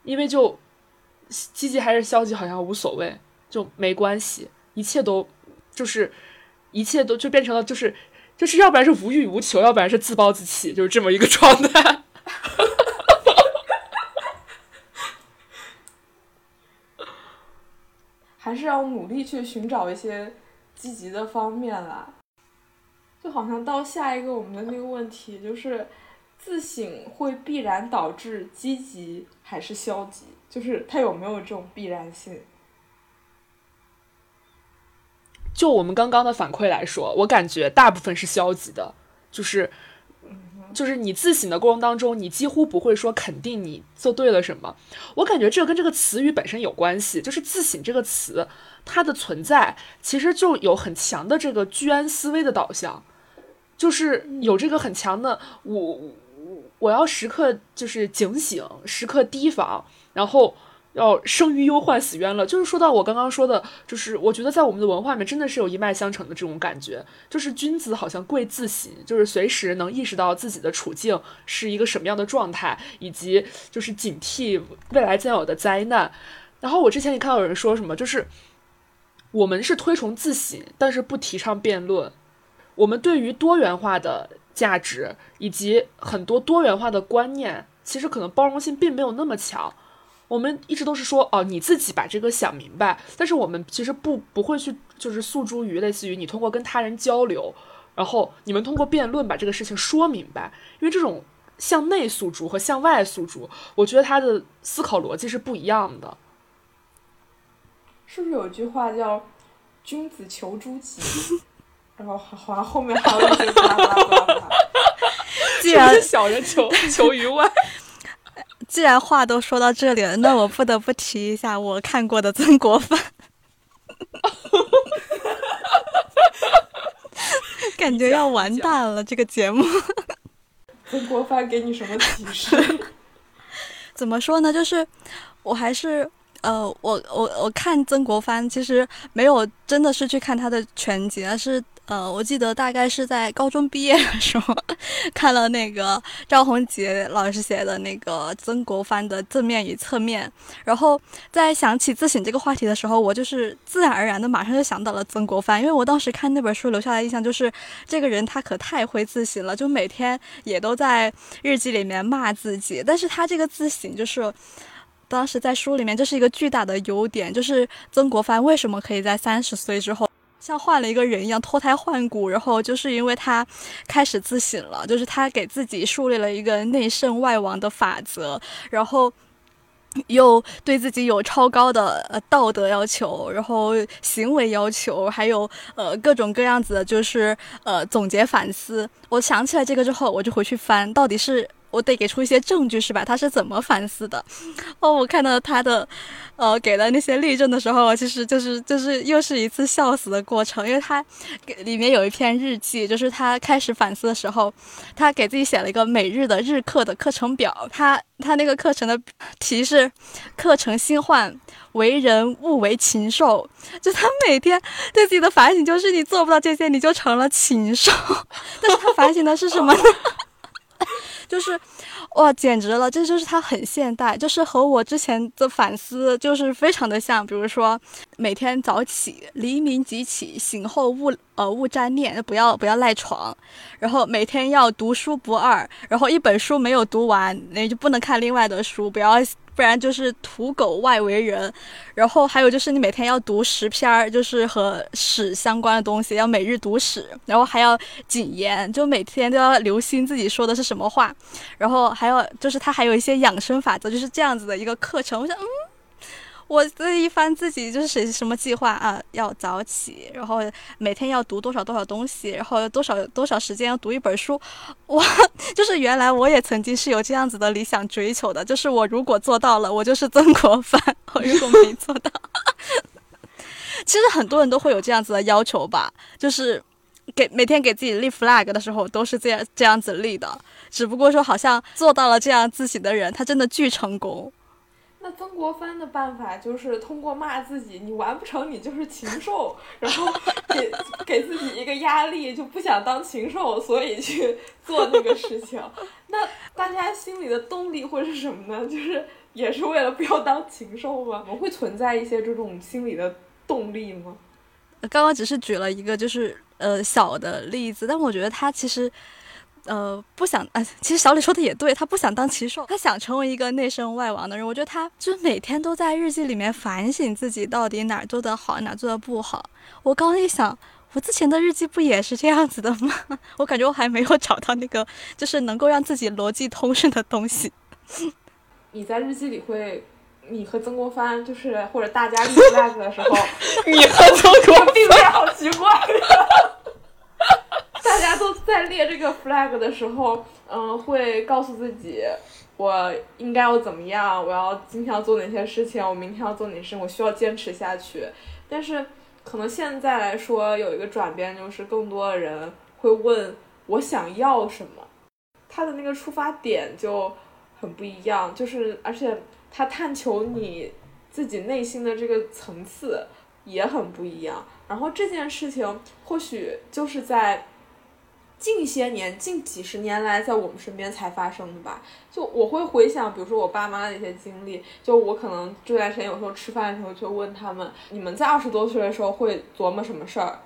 因为就积极还是消极好像无所谓，就没关系，一切都就是一切都就变成了就是就是要不然是无欲无求，要不然是自暴自弃，就是这么一个状态。还是要努力去寻找一些积极的方面啦。就好像到下一个我们的那个问题，就是自省会必然导致积极还是消极？就是它有没有这种必然性？就我们刚刚的反馈来说，我感觉大部分是消极的，就是。就是你自省的过程当中，你几乎不会说肯定你做对了什么。我感觉这跟这个词语本身有关系。就是自省这个词，它的存在其实就有很强的这个居安思危的导向，就是有这个很强的我我要时刻就是警醒，时刻提防，然后。要生于忧患，死冤了。就是说到我刚刚说的，就是我觉得在我们的文化里面，真的是有一脉相承的这种感觉。就是君子好像贵自省，就是随时能意识到自己的处境是一个什么样的状态，以及就是警惕未来将有的灾难。然后我之前也看到有人说什么，就是我们是推崇自省，但是不提倡辩论。我们对于多元化的价值以及很多多元化的观念，其实可能包容性并没有那么强。我们一直都是说，哦，你自己把这个想明白，但是我们其实不不会去，就是诉诸于类似于你通过跟他人交流，然后你们通过辩论把这个事情说明白，因为这种向内诉诸和向外诉诸，我觉得他的思考逻辑是不一样的。是不是有句话叫“君子求诸己”，然后好像后面还有一些巴拉巴拉巴拉。既然小人求求于外。既然话都说到这里了，那我不得不提一下我看过的曾国藩。感觉要完蛋了，这个节目。曾国藩给你什么启示？怎么说呢？就是我还是呃，我我我看曾国藩，其实没有真的是去看他的全集，而是。呃，我记得大概是在高中毕业的时候，看了那个赵宏杰老师写的那个曾国藩的正面与侧面，然后在想起自省这个话题的时候，我就是自然而然的马上就想到了曾国藩，因为我当时看那本书留下的印象就是这个人他可太会自省了，就每天也都在日记里面骂自己，但是他这个自省就是当时在书里面这是一个巨大的优点，就是曾国藩为什么可以在三十岁之后。像换了一个人一样脱胎换骨，然后就是因为他开始自省了，就是他给自己树立了一个内圣外王的法则，然后又对自己有超高的呃道德要求，然后行为要求，还有呃各种各样子的，就是呃总结反思。我想起来这个之后，我就回去翻，到底是。我得给出一些证据，是吧？他是怎么反思的？哦，我看到他的，呃，给了那些例证的时候，其实就是就是又是一次笑死的过程，因为他给里面有一篇日记，就是他开始反思的时候，他给自己写了一个每日的日课的课程表，他他那个课程的题是课程新换为人勿为禽兽，就他每天对自己的反省就是你做不到这些，你就成了禽兽。但是他反省的是什么呢？就是，哇，简直了！这就是他很现代，就是和我之前的反思就是非常的像。比如说，每天早起，黎明即起，醒后勿呃勿沾念，不要不要赖床。然后每天要读书不二，然后一本书没有读完，那就不能看另外的书，不要。不然就是土狗外为人，然后还有就是你每天要读十篇儿，就是和史相关的东西，要每日读史，然后还要谨言，就每天都要留心自己说的是什么话，然后还有就是他还有一些养生法则，就是这样子的一个课程。我想，嗯。我这一翻自己就是写什么计划啊，要早起，然后每天要读多少多少东西，然后多少多少时间要读一本书，哇，就是原来我也曾经是有这样子的理想追求的，就是我如果做到了，我就是曾国藩；我如果没做到，其实很多人都会有这样子的要求吧，就是给每天给自己立 flag 的时候都是这样这样子立的，只不过说好像做到了这样自省的人，他真的巨成功。那曾国藩的办法就是通过骂自己，你完不成你就是禽兽，然后给给自己一个压力，就不想当禽兽，所以去做那个事情。那大家心里的动力会是什么呢？就是也是为了不要当禽兽吗？我会存在一些这种心理的动力吗？刚刚只是举了一个就是呃小的例子，但我觉得他其实。呃，不想啊，其实小李说的也对，他不想当骑兽，他想成为一个内圣外王的人。我觉得他就每天都在日记里面反省自己到底哪儿做得好，哪儿做得不好。我刚一想，我之前的日记不也是这样子的吗？我感觉我还没有找到那个就是能够让自己逻辑通顺的东西。你在日记里会，你和曾国藩就是或者大家立 flag 的时候，你和曾国藩并列好奇怪。大家都在列这个 flag 的时候，嗯，会告诉自己，我应该要怎么样，我要今天要做哪些事情，我明天要做哪些事，我需要坚持下去。但是，可能现在来说有一个转变，就是更多的人会问我想要什么，他的那个出发点就很不一样，就是而且他探求你自己内心的这个层次也很不一样。然后这件事情或许就是在。近些年，近几十年来，在我们身边才发生的吧。就我会回想，比如说我爸妈的一些经历。就我可能这段时间有时候吃饭的时候就问他们：你们在二十多岁的时候会琢磨什么事儿？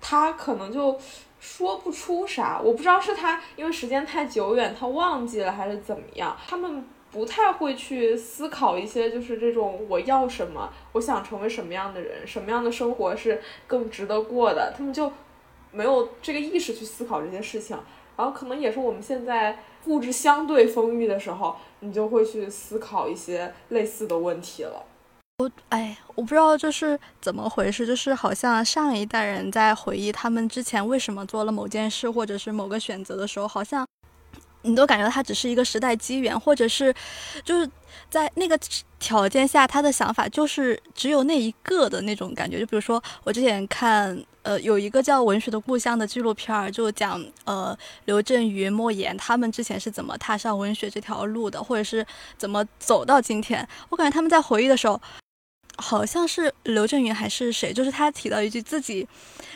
他可能就说不出啥。我不知道是他因为时间太久远，他忘记了还是怎么样。他们不太会去思考一些，就是这种我要什么，我想成为什么样的人，什么样的生活是更值得过的。他们就没有这个意识去思考这些事情。然后可能也是我们现在物质相对丰裕的时候，你就会去思考一些类似的问题了。我哎，我不知道这是怎么回事，就是好像上一代人在回忆他们之前为什么做了某件事或者是某个选择的时候，好像你都感觉它只是一个时代机缘，或者是就是在那个条件下，他的想法就是只有那一个的那种感觉。就比如说我之前看。呃，有一个叫《文学的故乡》的纪录片儿，就讲呃刘震云、莫言他们之前是怎么踏上文学这条路的，或者是怎么走到今天。我感觉他们在回忆的时候，好像是刘震云还是谁，就是他提到一句自己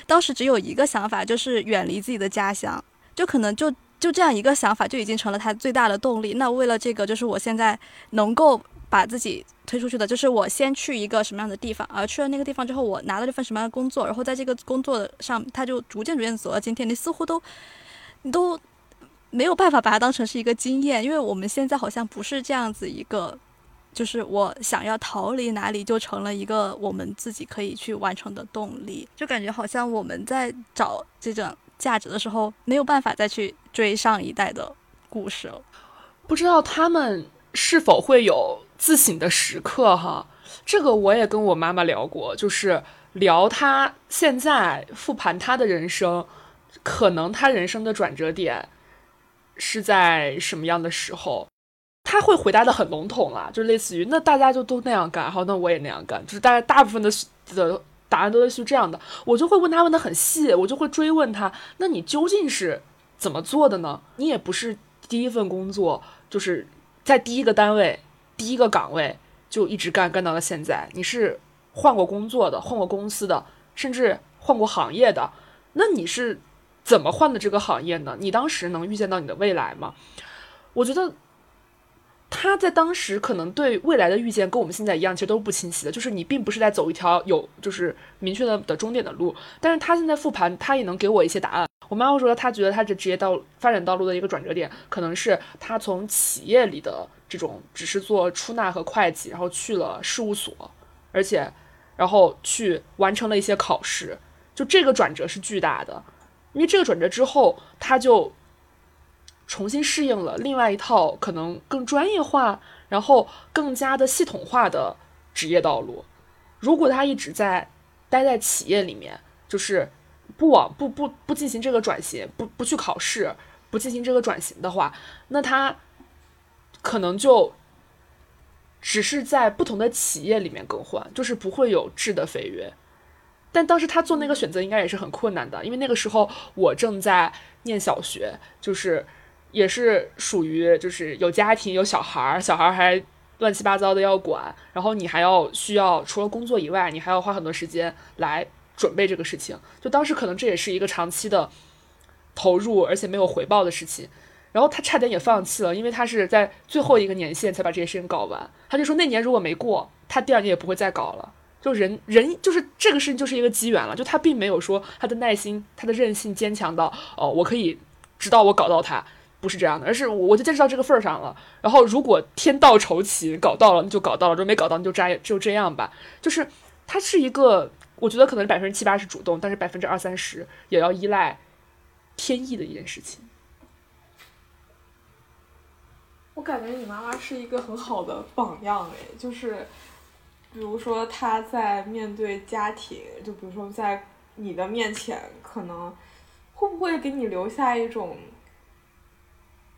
当时只有一个想法，就是远离自己的家乡，就可能就就这样一个想法就已经成了他最大的动力。那为了这个，就是我现在能够。把自己推出去的，就是我先去一个什么样的地方，而去了那个地方之后，我拿到这份什么样的工作，然后在这个工作上，他就逐渐逐渐走到今天。你似乎都，你都没有办法把它当成是一个经验，因为我们现在好像不是这样子一个，就是我想要逃离哪里，就成了一个我们自己可以去完成的动力。就感觉好像我们在找这种价值的时候，没有办法再去追上一代的故事了。不知道他们是否会有。自省的时刻，哈，这个我也跟我妈妈聊过，就是聊她现在复盘她的人生，可能她人生的转折点是在什么样的时候？她会回答的很笼统啊，就类似于那大家就都那样干，好，那我也那样干，就是大家大部分的的答案都类似于这样的。我就会问她问的很细，我就会追问她，那你究竟是怎么做的呢？你也不是第一份工作，就是在第一个单位。第一个岗位就一直干干到了现在，你是换过工作的，换过公司的，甚至换过行业的，那你是怎么换的这个行业呢？你当时能预见到你的未来吗？我觉得他在当时可能对未来的预见跟我们现在一样，其实都是不清晰的，就是你并不是在走一条有就是明确的的终点的路，但是他现在复盘，他也能给我一些答案。我妈妈说，她觉得她这职业道发展道路的一个转折点，可能是她从企业里的这种只是做出纳和会计，然后去了事务所，而且，然后去完成了一些考试，就这个转折是巨大的，因为这个转折之后，她就重新适应了另外一套可能更专业化，然后更加的系统化的职业道路。如果她一直在待在企业里面，就是。不往不不不进行这个转型，不不去考试，不进行这个转型的话，那他可能就只是在不同的企业里面更换，就是不会有质的飞跃。但当时他做那个选择应该也是很困难的，因为那个时候我正在念小学，就是也是属于就是有家庭有小孩儿，小孩儿还乱七八糟的要管，然后你还要需要除了工作以外，你还要花很多时间来。准备这个事情，就当时可能这也是一个长期的投入，而且没有回报的事情。然后他差点也放弃了，因为他是在最后一个年限才把这些事情搞完。他就说那年如果没过，他第二年也不会再搞了。就人人就是这个事情就是一个机缘了。就他并没有说他的耐心、他的韧性坚强到哦，我可以直到我搞到他，不是这样的，而是我就坚持到这个份儿上了。然后如果天道酬勤，搞到了那就搞到了，如果没搞到你就这就这样吧。就是他是一个。我觉得可能百分之七八十主动，但是百分之二三十也要依赖天意的一件事情。我感觉你妈妈是一个很好的榜样哎，就是比如说她在面对家庭，就比如说在你的面前，可能会不会给你留下一种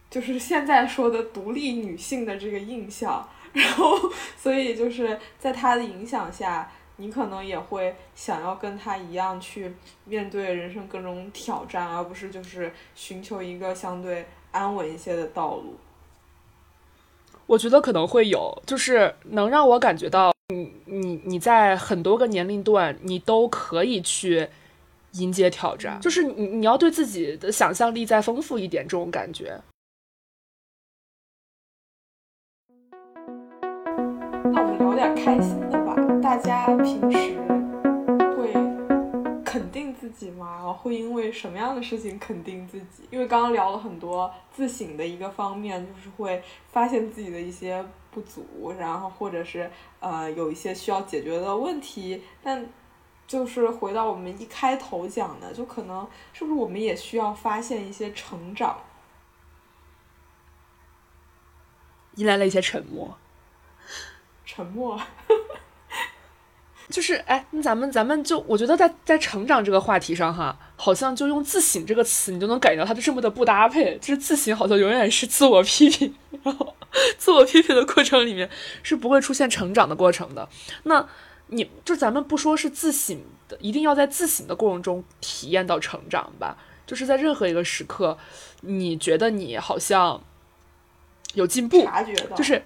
就是现在说的独立女性的这个印象？然后，所以就是在她的影响下。你可能也会想要跟他一样去面对人生各种挑战，而不是就是寻求一个相对安稳一些的道路。我觉得可能会有，就是能让我感觉到，你你你在很多个年龄段，你都可以去迎接挑战，就是你你要对自己的想象力再丰富一点，这种感觉。那我们聊点开心的。大家平时会肯肯定自己吗？然后会因为什么样的事情肯定自己？因为刚刚聊了很多自省的一个方面，就是会发现自己的一些不足，然后或者是呃有一些需要解决的问题。但就是回到我们一开头讲的，就可能是不是我们也需要发现一些成长？迎来了一些沉默，沉默。就是哎，那咱们咱们就我觉得在在成长这个话题上哈，好像就用自省这个词，你就能感觉到它就这么的不搭配。就是自省好像永远是自我批评，然后 自我批评的过程里面是不会出现成长的过程的。那你就咱们不说是自省的，一定要在自省的过程中体验到成长吧？就是在任何一个时刻，你觉得你好像有进步，察觉到就是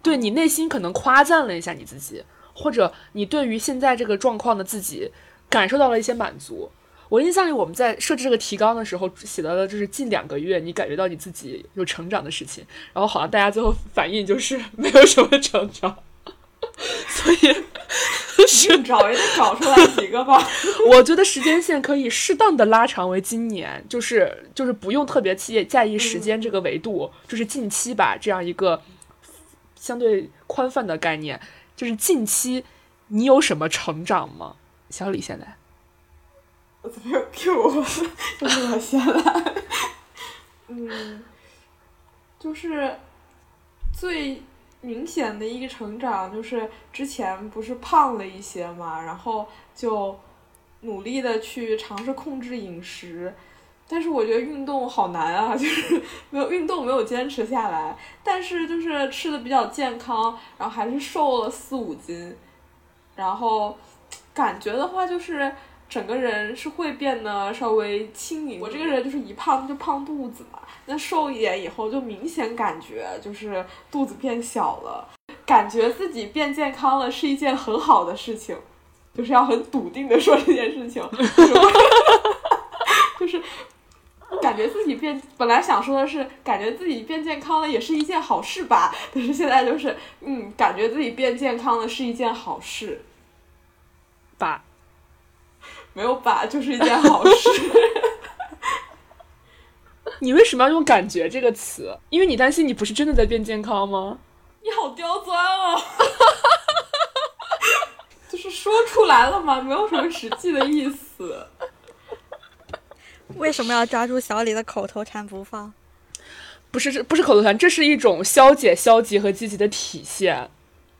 对你内心可能夸赞了一下你自己。或者你对于现在这个状况的自己感受到了一些满足。我印象里，我们在设置这个提纲的时候写到了，就是近两个月你感觉到你自己有成长的事情。然后好像大家最后反应就是没有什么成长，所以 硬找也得找出来几个吧。我觉得时间线可以适当的拉长为今年，就是就是不用特别介在意时间这个维度，就是近期吧，这样一个相对宽泛的概念。就是近期，你有什么成长吗？小李先来。我怎么又 Q 我？就是我先来。嗯，就是最明显的一个成长，就是之前不是胖了一些嘛，然后就努力的去尝试控制饮食。但是我觉得运动好难啊，就是 没有运动没有坚持下来。但是就是吃的比较健康，然后还是瘦了四五斤。然后感觉的话，就是整个人是会变得稍微轻盈。我这个人就是一胖就胖肚子嘛，那瘦一点以后就明显感觉就是肚子变小了，感觉自己变健康了是一件很好的事情，就是要很笃定的说这件事情，就是。感觉自己变，本来想说的是感觉自己变健康了也是一件好事吧，但是现在就是，嗯，感觉自己变健康了是一件好事，吧，没有吧，就是一件好事。你为什么要用“感觉”这个词？因为你担心你不是真的在变健康吗？你好刁钻哦，就是说出来了嘛，没有什么实际的意思。为什么要抓住小李的口头禅不放？不是，这不是口头禅，这是一种消解消极和积极的体现。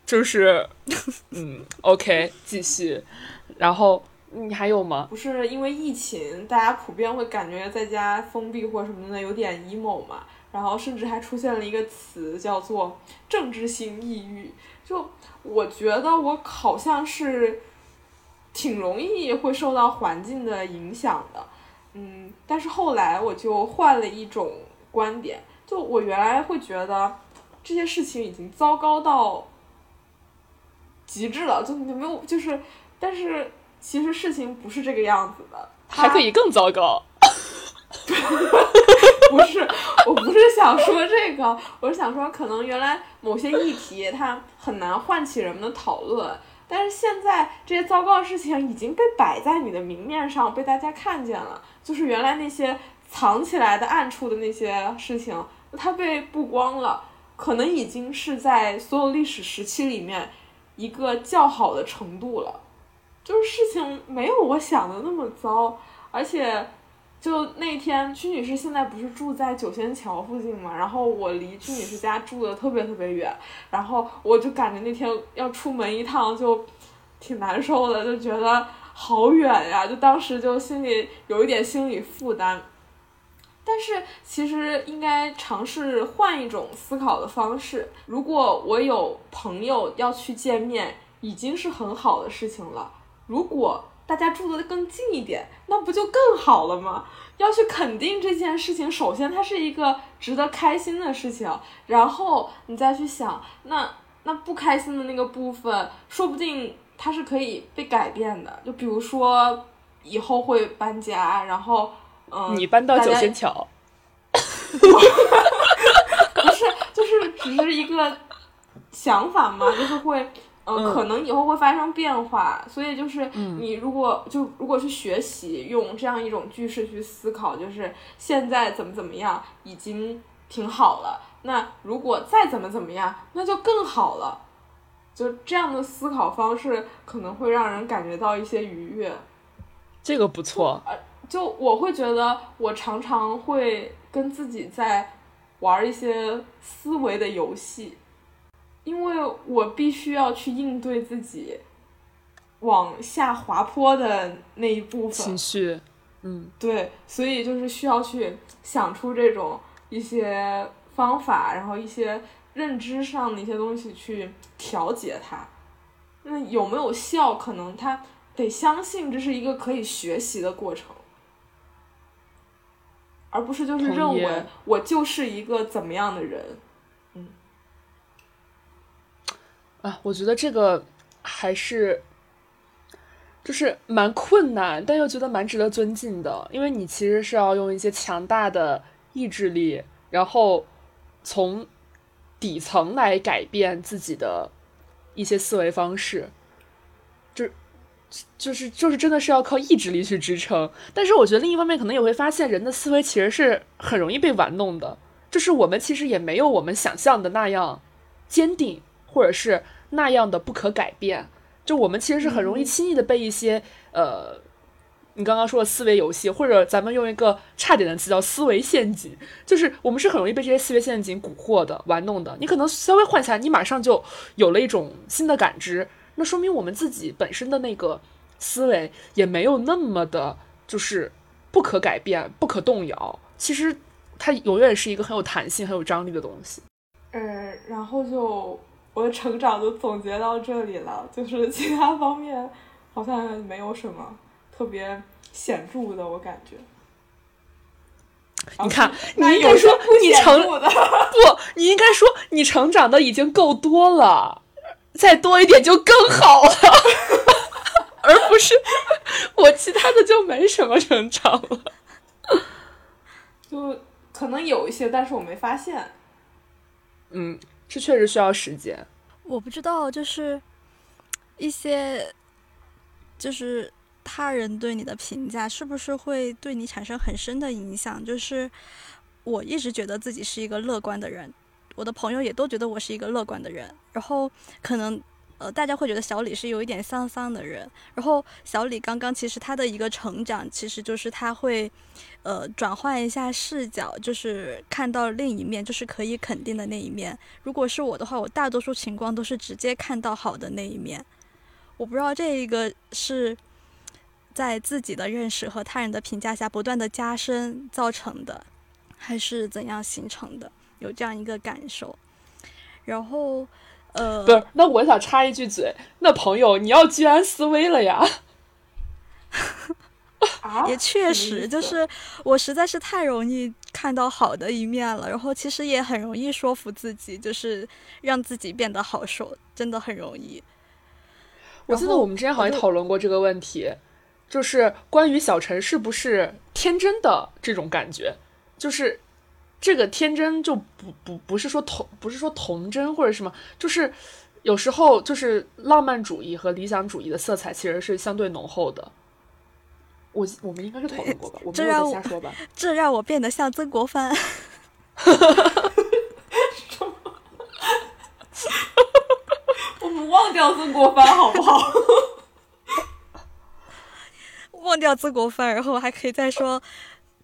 就是，嗯，OK，继续。然后你还有吗？不是因为疫情，大家普遍会感觉在家封闭或什么的有点 emo 嘛。然后甚至还出现了一个词叫做政治性抑郁。就我觉得我好像是挺容易会受到环境的影响的。嗯，但是后来我就换了一种观点，就我原来会觉得这些事情已经糟糕到极致了，就没有就是，但是其实事情不是这个样子的，还可以更糟糕。不是，我不是想说这个，我是想说，可能原来某些议题它很难唤起人们的讨论。但是现在这些糟糕的事情已经被摆在你的明面上，被大家看见了。就是原来那些藏起来的暗处的那些事情，它被曝光了，可能已经是在所有历史时期里面一个较好的程度了。就是事情没有我想的那么糟，而且。就那天，曲女士现在不是住在九仙桥附近嘛？然后我离曲女士家住的特别特别远，然后我就感觉那天要出门一趟就挺难受的，就觉得好远呀，就当时就心里有一点心理负担。但是其实应该尝试换一种思考的方式。如果我有朋友要去见面，已经是很好的事情了。如果大家住的更近一点，那不就更好了吗？要去肯定这件事情，首先它是一个值得开心的事情，然后你再去想，那那不开心的那个部分，说不定它是可以被改变的。就比如说以后会搬家，然后嗯，你搬到九仙桥，不是，就是只是一个想法嘛，就是会。嗯，可能以后会发生变化。所以就是你如果就如果是学习用这样一种句式去思考，就是现在怎么怎么样已经挺好了，那如果再怎么怎么样，那就更好了。就这样的思考方式可能会让人感觉到一些愉悦。这个不错。呃，就我会觉得我常常会跟自己在玩一些思维的游戏。因为我必须要去应对自己往下滑坡的那一部分情绪，嗯，对，所以就是需要去想出这种一些方法，然后一些认知上的一些东西去调节它。那有没有效？可能他得相信这是一个可以学习的过程，而不是就是认为我就是一个怎么样的人。啊，我觉得这个还是就是蛮困难，但又觉得蛮值得尊敬的，因为你其实是要用一些强大的意志力，然后从底层来改变自己的一些思维方式，就就是就是真的是要靠意志力去支撑。但是我觉得另一方面可能也会发现，人的思维其实是很容易被玩弄的，就是我们其实也没有我们想象的那样坚定，或者是。那样的不可改变，就我们其实是很容易轻易的被一些呃，你刚刚说的思维游戏，或者咱们用一个差点的词叫思维陷阱，就是我们是很容易被这些思维陷阱蛊惑的、玩弄的。你可能稍微换下来，你马上就有了一种新的感知，那说明我们自己本身的那个思维也没有那么的，就是不可改变、不可动摇。其实它永远是一个很有弹性、很有张力的东西。嗯，然后就。我的成长就总结到这里了，就是其他方面好像没有什么特别显著的，我感觉。你看，你应该说你成不，你应该说你成长的已经够多了，再多一点就更好了，而不是我其他的就没什么成长了。就可能有一些，但是我没发现。嗯。这确实需要时间。我不知道，就是一些就是他人对你的评价，是不是会对你产生很深的影响？就是我一直觉得自己是一个乐观的人，我的朋友也都觉得我是一个乐观的人，然后可能。呃，大家会觉得小李是有一点丧丧的人，然后小李刚刚其实他的一个成长，其实就是他会，呃，转换一下视角，就是看到另一面，就是可以肯定的那一面。如果是我的话，我大多数情况都是直接看到好的那一面。我不知道这一个是在自己的认识和他人的评价下不断的加深造成的，还是怎样形成的？有这样一个感受，然后。呃，不是，那我想插一句嘴，那朋友你要居安思危了呀。也确实，就是我实在是太容易看到好的一面了，然后其实也很容易说服自己，就是让自己变得好受，真的很容易。我记得我们之前好像讨论过这个问题，就是关于小陈是不是天真的这种感觉，就是。这个天真就不不不是说童不是说童真或者什么，就是有时候就是浪漫主义和理想主义的色彩其实是相对浓厚的。我我们应该是讨论过吧？我没有瞎说吧？这让我变得像曾国藩。我们忘掉曾国藩好不好？忘掉曾国藩，然后还可以再说。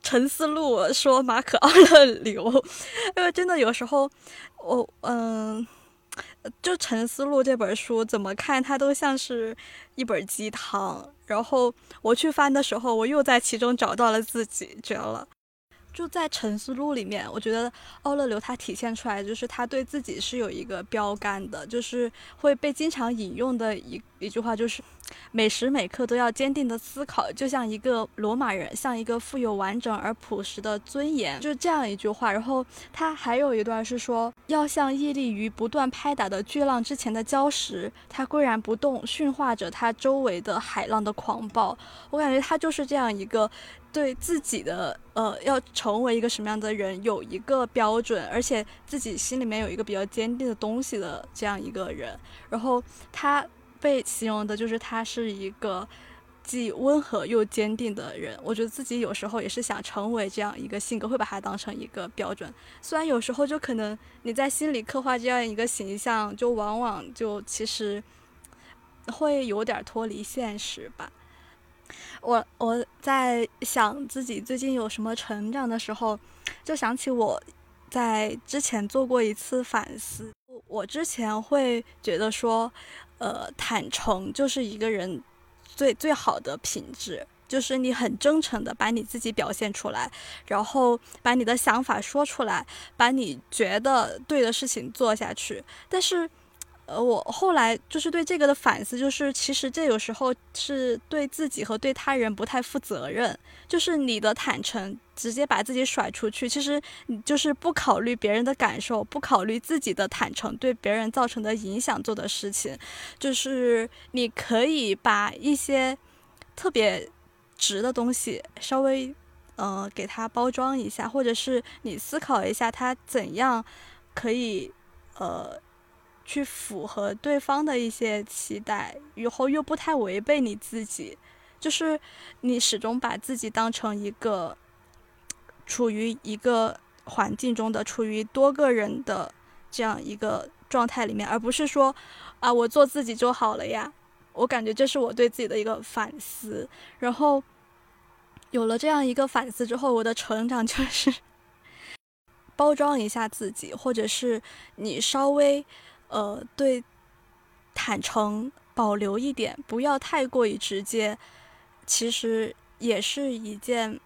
陈思路说马可·奥勒留，因为真的有时候，我嗯，就陈思路这本书怎么看它都像是一本鸡汤，然后我去翻的时候，我又在其中找到了自己，绝了。就在《沉思录》里面，我觉得奥勒留他体现出来，就是他对自己是有一个标杆的，就是会被经常引用的一一句话，就是每时每刻都要坚定的思考，就像一个罗马人，像一个富有完整而朴实的尊严，就这样一句话。然后他还有一段是说，要像屹立于不断拍打的巨浪之前的礁石，它岿然不动，驯化着它周围的海浪的狂暴。我感觉他就是这样一个。对自己的呃要成为一个什么样的人有一个标准，而且自己心里面有一个比较坚定的东西的这样一个人。然后他被形容的就是他是一个既温和又坚定的人。我觉得自己有时候也是想成为这样一个性格，会把他当成一个标准。虽然有时候就可能你在心里刻画这样一个形象，就往往就其实会有点脱离现实吧。我我在想自己最近有什么成长的时候，就想起我在之前做过一次反思。我之前会觉得说，呃，坦诚就是一个人最最好的品质，就是你很真诚的把你自己表现出来，然后把你的想法说出来，把你觉得对的事情做下去。但是。呃，我后来就是对这个的反思，就是其实这有时候是对自己和对他人不太负责任。就是你的坦诚，直接把自己甩出去，其实你就是不考虑别人的感受，不考虑自己的坦诚对别人造成的影响做的事情。就是你可以把一些特别直的东西稍微，呃，给它包装一下，或者是你思考一下它怎样可以，呃。去符合对方的一些期待，以后又不太违背你自己，就是你始终把自己当成一个处于一个环境中的、处于多个人的这样一个状态里面，而不是说啊，我做自己就好了呀。我感觉这是我对自己的一个反思。然后有了这样一个反思之后，我的成长就是 包装一下自己，或者是你稍微。呃，对，坦诚保留一点，不要太过于直接，其实也是一件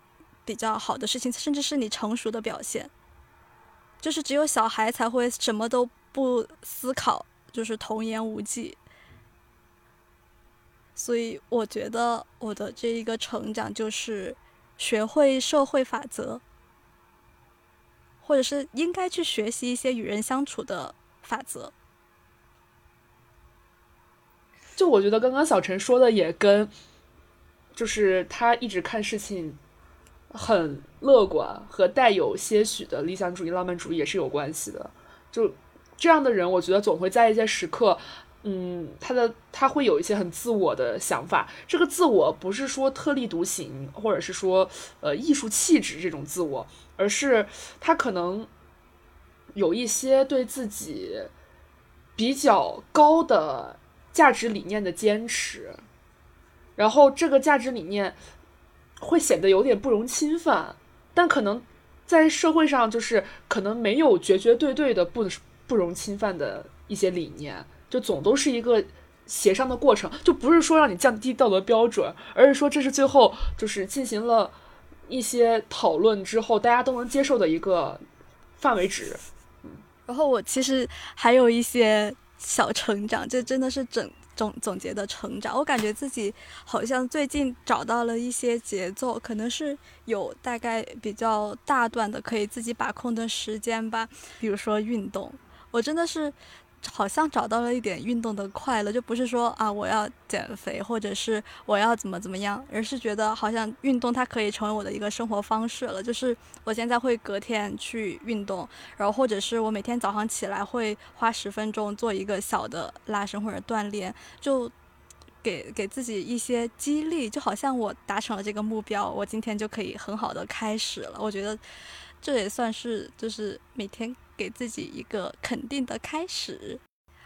比较好的事情，甚至是你成熟的表现。就是只有小孩才会什么都不思考，就是童言无忌。所以我觉得我的这一个成长就是学会社会法则，或者是应该去学习一些与人相处的法则。就我觉得刚刚小陈说的也跟，就是他一直看事情很乐观和带有些许的理想主义、浪漫主义也是有关系的。就这样的人，我觉得总会在一些时刻，嗯，他的他会有一些很自我的想法。这个自我不是说特立独行，或者是说呃艺术气质这种自我，而是他可能有一些对自己比较高的。价值理念的坚持，然后这个价值理念会显得有点不容侵犯，但可能在社会上就是可能没有绝绝对对的不不容侵犯的一些理念，就总都是一个协商的过程，就不是说让你降低道德标准，而是说这是最后就是进行了一些讨论之后大家都能接受的一个范围值。然后我其实还有一些。小成长，这真的是整总总结的成长。我感觉自己好像最近找到了一些节奏，可能是有大概比较大段的可以自己把控的时间吧。比如说运动，我真的是。好像找到了一点运动的快乐，就不是说啊我要减肥，或者是我要怎么怎么样，而是觉得好像运动它可以成为我的一个生活方式了。就是我现在会隔天去运动，然后或者是我每天早上起来会花十分钟做一个小的拉伸或者锻炼，就给给自己一些激励，就好像我达成了这个目标，我今天就可以很好的开始了。我觉得这也算是就是每天。给自己一个肯定的开始，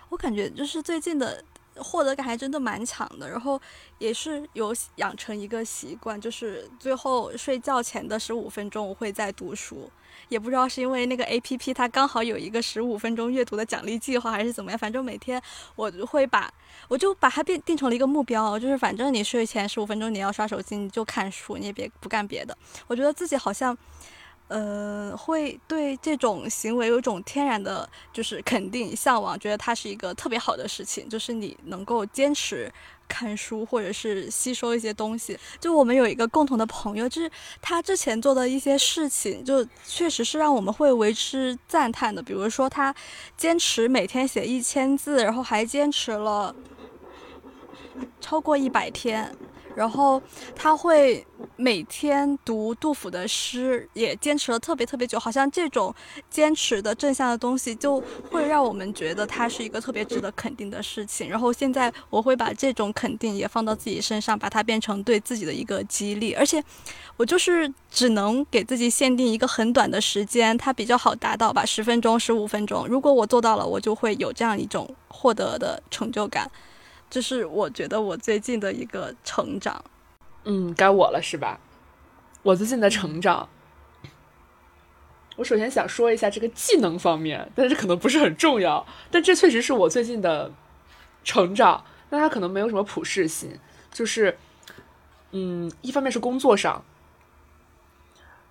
我感觉就是最近的获得感还真的蛮强的，然后也是有养成一个习惯，就是最后睡觉前的十五分钟我会在读书，也不知道是因为那个 A P P 它刚好有一个十五分钟阅读的奖励计划还是怎么样，反正每天我会把我就把它变定成了一个目标，就是反正你睡前十五分钟你要刷手机你就看书，你也别不干别的，我觉得自己好像。呃，会对这种行为有一种天然的，就是肯定、向往，觉得它是一个特别好的事情。就是你能够坚持看书，或者是吸收一些东西。就我们有一个共同的朋友，就是他之前做的一些事情，就确实是让我们会为之赞叹的。比如说，他坚持每天写一千字，然后还坚持了超过一百天。然后他会每天读杜甫的诗，也坚持了特别特别久。好像这种坚持的正向的东西，就会让我们觉得他是一个特别值得肯定的事情。然后现在我会把这种肯定也放到自己身上，把它变成对自己的一个激励。而且我就是只能给自己限定一个很短的时间，它比较好达到吧，十分钟、十五分钟。如果我做到了，我就会有这样一种获得的成就感。这是我觉得我最近的一个成长。嗯，该我了是吧？我最近的成长，我首先想说一下这个技能方面，但是可能不是很重要，但这确实是我最近的成长。那它可能没有什么普适性，就是，嗯，一方面是工作上，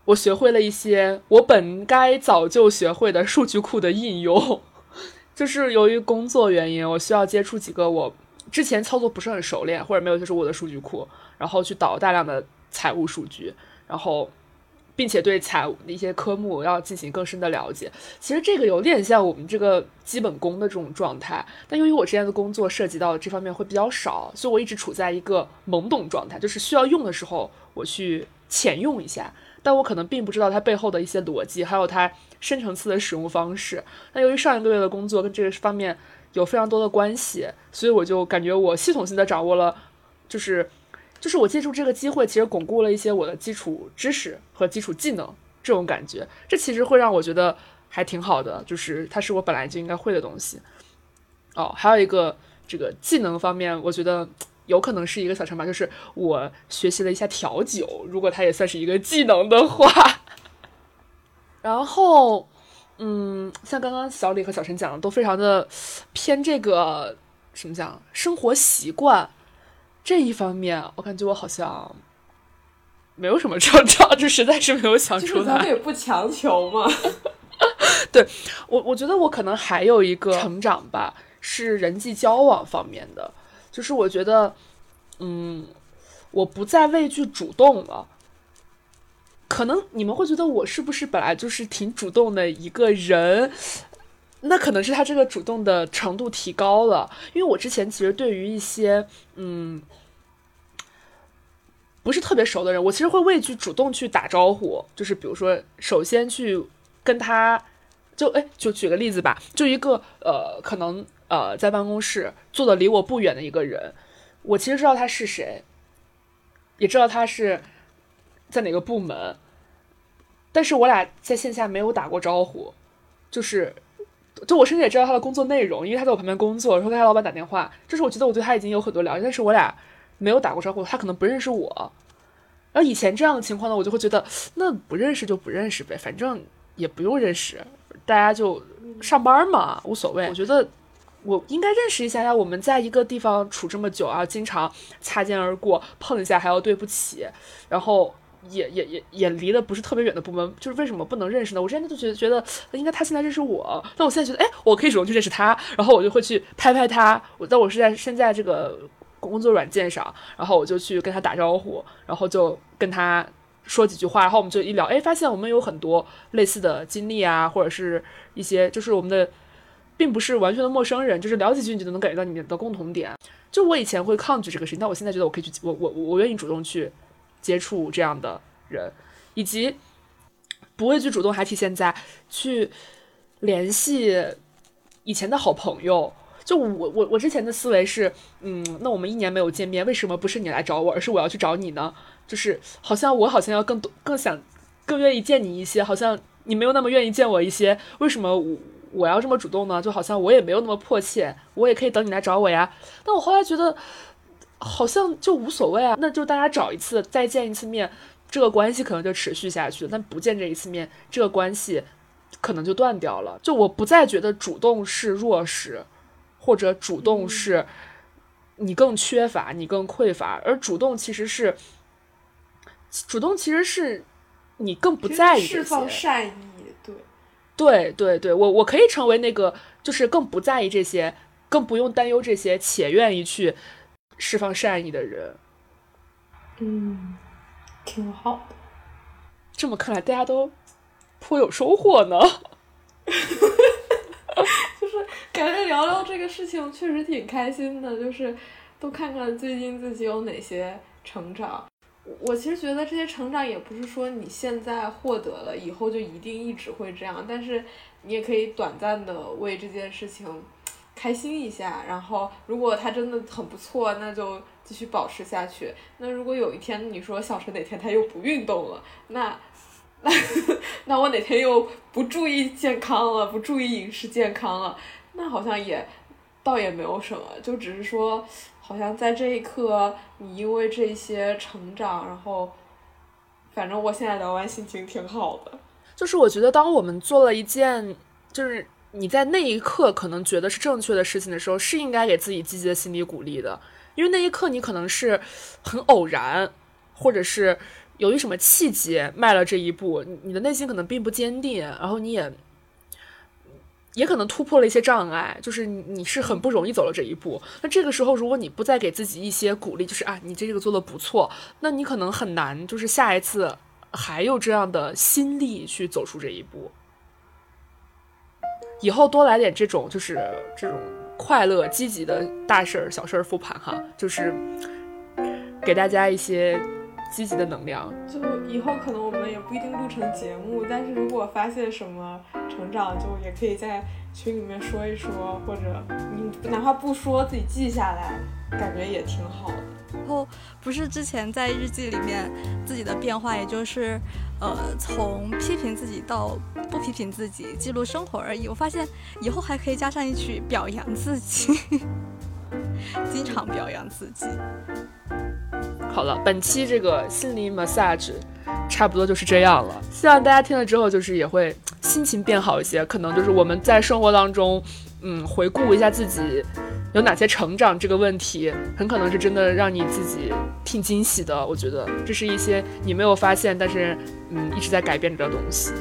我学会了一些我本该早就学会的数据库的应用，就是由于工作原因，我需要接触几个我。之前操作不是很熟练，或者没有接触我的数据库，然后去导大量的财务数据，然后并且对财务的一些科目要进行更深的了解。其实这个有点像我们这个基本功的这种状态，但由于我之前的工作涉及到这方面会比较少，所以我一直处在一个懵懂状态，就是需要用的时候我去浅用一下，但我可能并不知道它背后的一些逻辑，还有它深层次的使用方式。那由于上一个月的工作跟这个方面。有非常多的关系，所以我就感觉我系统性的掌握了，就是，就是我借助这个机会，其实巩固了一些我的基础知识和基础技能，这种感觉，这其实会让我觉得还挺好的，就是它是我本来就应该会的东西。哦，还有一个这个技能方面，我觉得有可能是一个小成吧，就是我学习了一下调酒，如果它也算是一个技能的话，然后。嗯，像刚刚小李和小陈讲的，都非常的偏这个什么讲生活习惯这一方面，我感觉我好像没有什么成长，就实在是没有想出来。咱们也不强求嘛。对我，我觉得我可能还有一个成长吧，是人际交往方面的，就是我觉得，嗯，我不再畏惧主动了。可能你们会觉得我是不是本来就是挺主动的一个人？那可能是他这个主动的程度提高了。因为我之前其实对于一些嗯不是特别熟的人，我其实会畏惧主动去打招呼。就是比如说，首先去跟他，就哎，就举个例子吧，就一个呃，可能呃在办公室坐的离我不远的一个人，我其实知道他是谁，也知道他是。在哪个部门？但是我俩在线下没有打过招呼，就是，就我甚至也知道他的工作内容，因为他在我旁边工作，然后跟他老板打电话，就是我觉得我对他已经有很多了解，但是我俩没有打过招呼，他可能不认识我。然后以前这样的情况呢，我就会觉得那不认识就不认识呗，反正也不用认识，大家就上班嘛，无所谓。我觉得。我应该认识一下呀。我们在一个地方处这么久啊，经常擦肩而过，碰一下还要对不起，然后也也也也离得不是特别远的部门，就是为什么不能认识呢？我之前就觉得觉得应该他现在认识我，但我现在觉得哎，我可以主动去认识他，然后我就会去拍拍他。我但我是在现在这个工作软件上，然后我就去跟他打招呼，然后就跟他说几句话，然后我们就一聊，哎，发现我们有很多类似的经历啊，或者是一些就是我们的。并不是完全的陌生人，就是聊几句你就能感觉到你们的共同点。就我以前会抗拒这个事情，但我现在觉得我可以去，我我我愿意主动去接触这样的人，以及不畏惧主动，还体现在去联系以前的好朋友。就我我我之前的思维是，嗯，那我们一年没有见面，为什么不是你来找我，而是我要去找你呢？就是好像我好像要更多更想更愿意见你一些，好像你没有那么愿意见我一些，为什么我？我要这么主动呢，就好像我也没有那么迫切，我也可以等你来找我呀。但我后来觉得，好像就无所谓啊。那就大家找一次，再见一次面，这个关系可能就持续下去了。但不见这一次面，这个关系可能就断掉了。就我不再觉得主动是弱势，或者主动是你更缺乏，你更匮乏，而主动其实是主动，其实是你更不在意释放善意。对对对，我我可以成为那个，就是更不在意这些，更不用担忧这些，且愿意去释放善意的人。嗯，挺好的。这么看来，大家都颇有收获呢。就是感觉聊聊这个事情确实挺开心的，就是都看看最近自己有哪些成长。我其实觉得这些成长也不是说你现在获得了，以后就一定一直会这样，但是你也可以短暂的为这件事情开心一下。然后如果他真的很不错，那就继续保持下去。那如果有一天你说小陈哪天他又不运动了，那那那我哪天又不注意健康了，不注意饮食健康了，那好像也倒也没有什么，就只是说。好像在这一刻，你因为这些成长，然后，反正我现在聊完心情挺好的。就是我觉得，当我们做了一件，就是你在那一刻可能觉得是正确的事情的时候，是应该给自己积极的心理鼓励的，因为那一刻你可能是很偶然，或者是由于什么契机迈了这一步，你的内心可能并不坚定，然后你也。也可能突破了一些障碍，就是你是很不容易走了这一步。那这个时候，如果你不再给自己一些鼓励，就是啊，你这个做的不错，那你可能很难，就是下一次还有这样的心力去走出这一步。以后多来点这种，就是这种快乐、积极的大事儿、小事儿复盘哈，就是给大家一些。积极的能量，就以后可能我们也不一定录成节目，但是如果发现什么成长，就也可以在群里面说一说，或者你哪怕不说，自己记下来，感觉也挺好的。然后不是之前在日记里面自己的变化，也就是呃从批评自己到不批评自己，记录生活而已。我发现以后还可以加上一句表扬自己，经常表扬自己。好了，本期这个心灵 massage 差不多就是这样了。希望大家听了之后，就是也会心情变好一些。可能就是我们在生活当中，嗯，回顾一下自己有哪些成长这个问题，很可能是真的让你自己挺惊喜的。我觉得这是一些你没有发现，但是嗯一直在改变着的东西。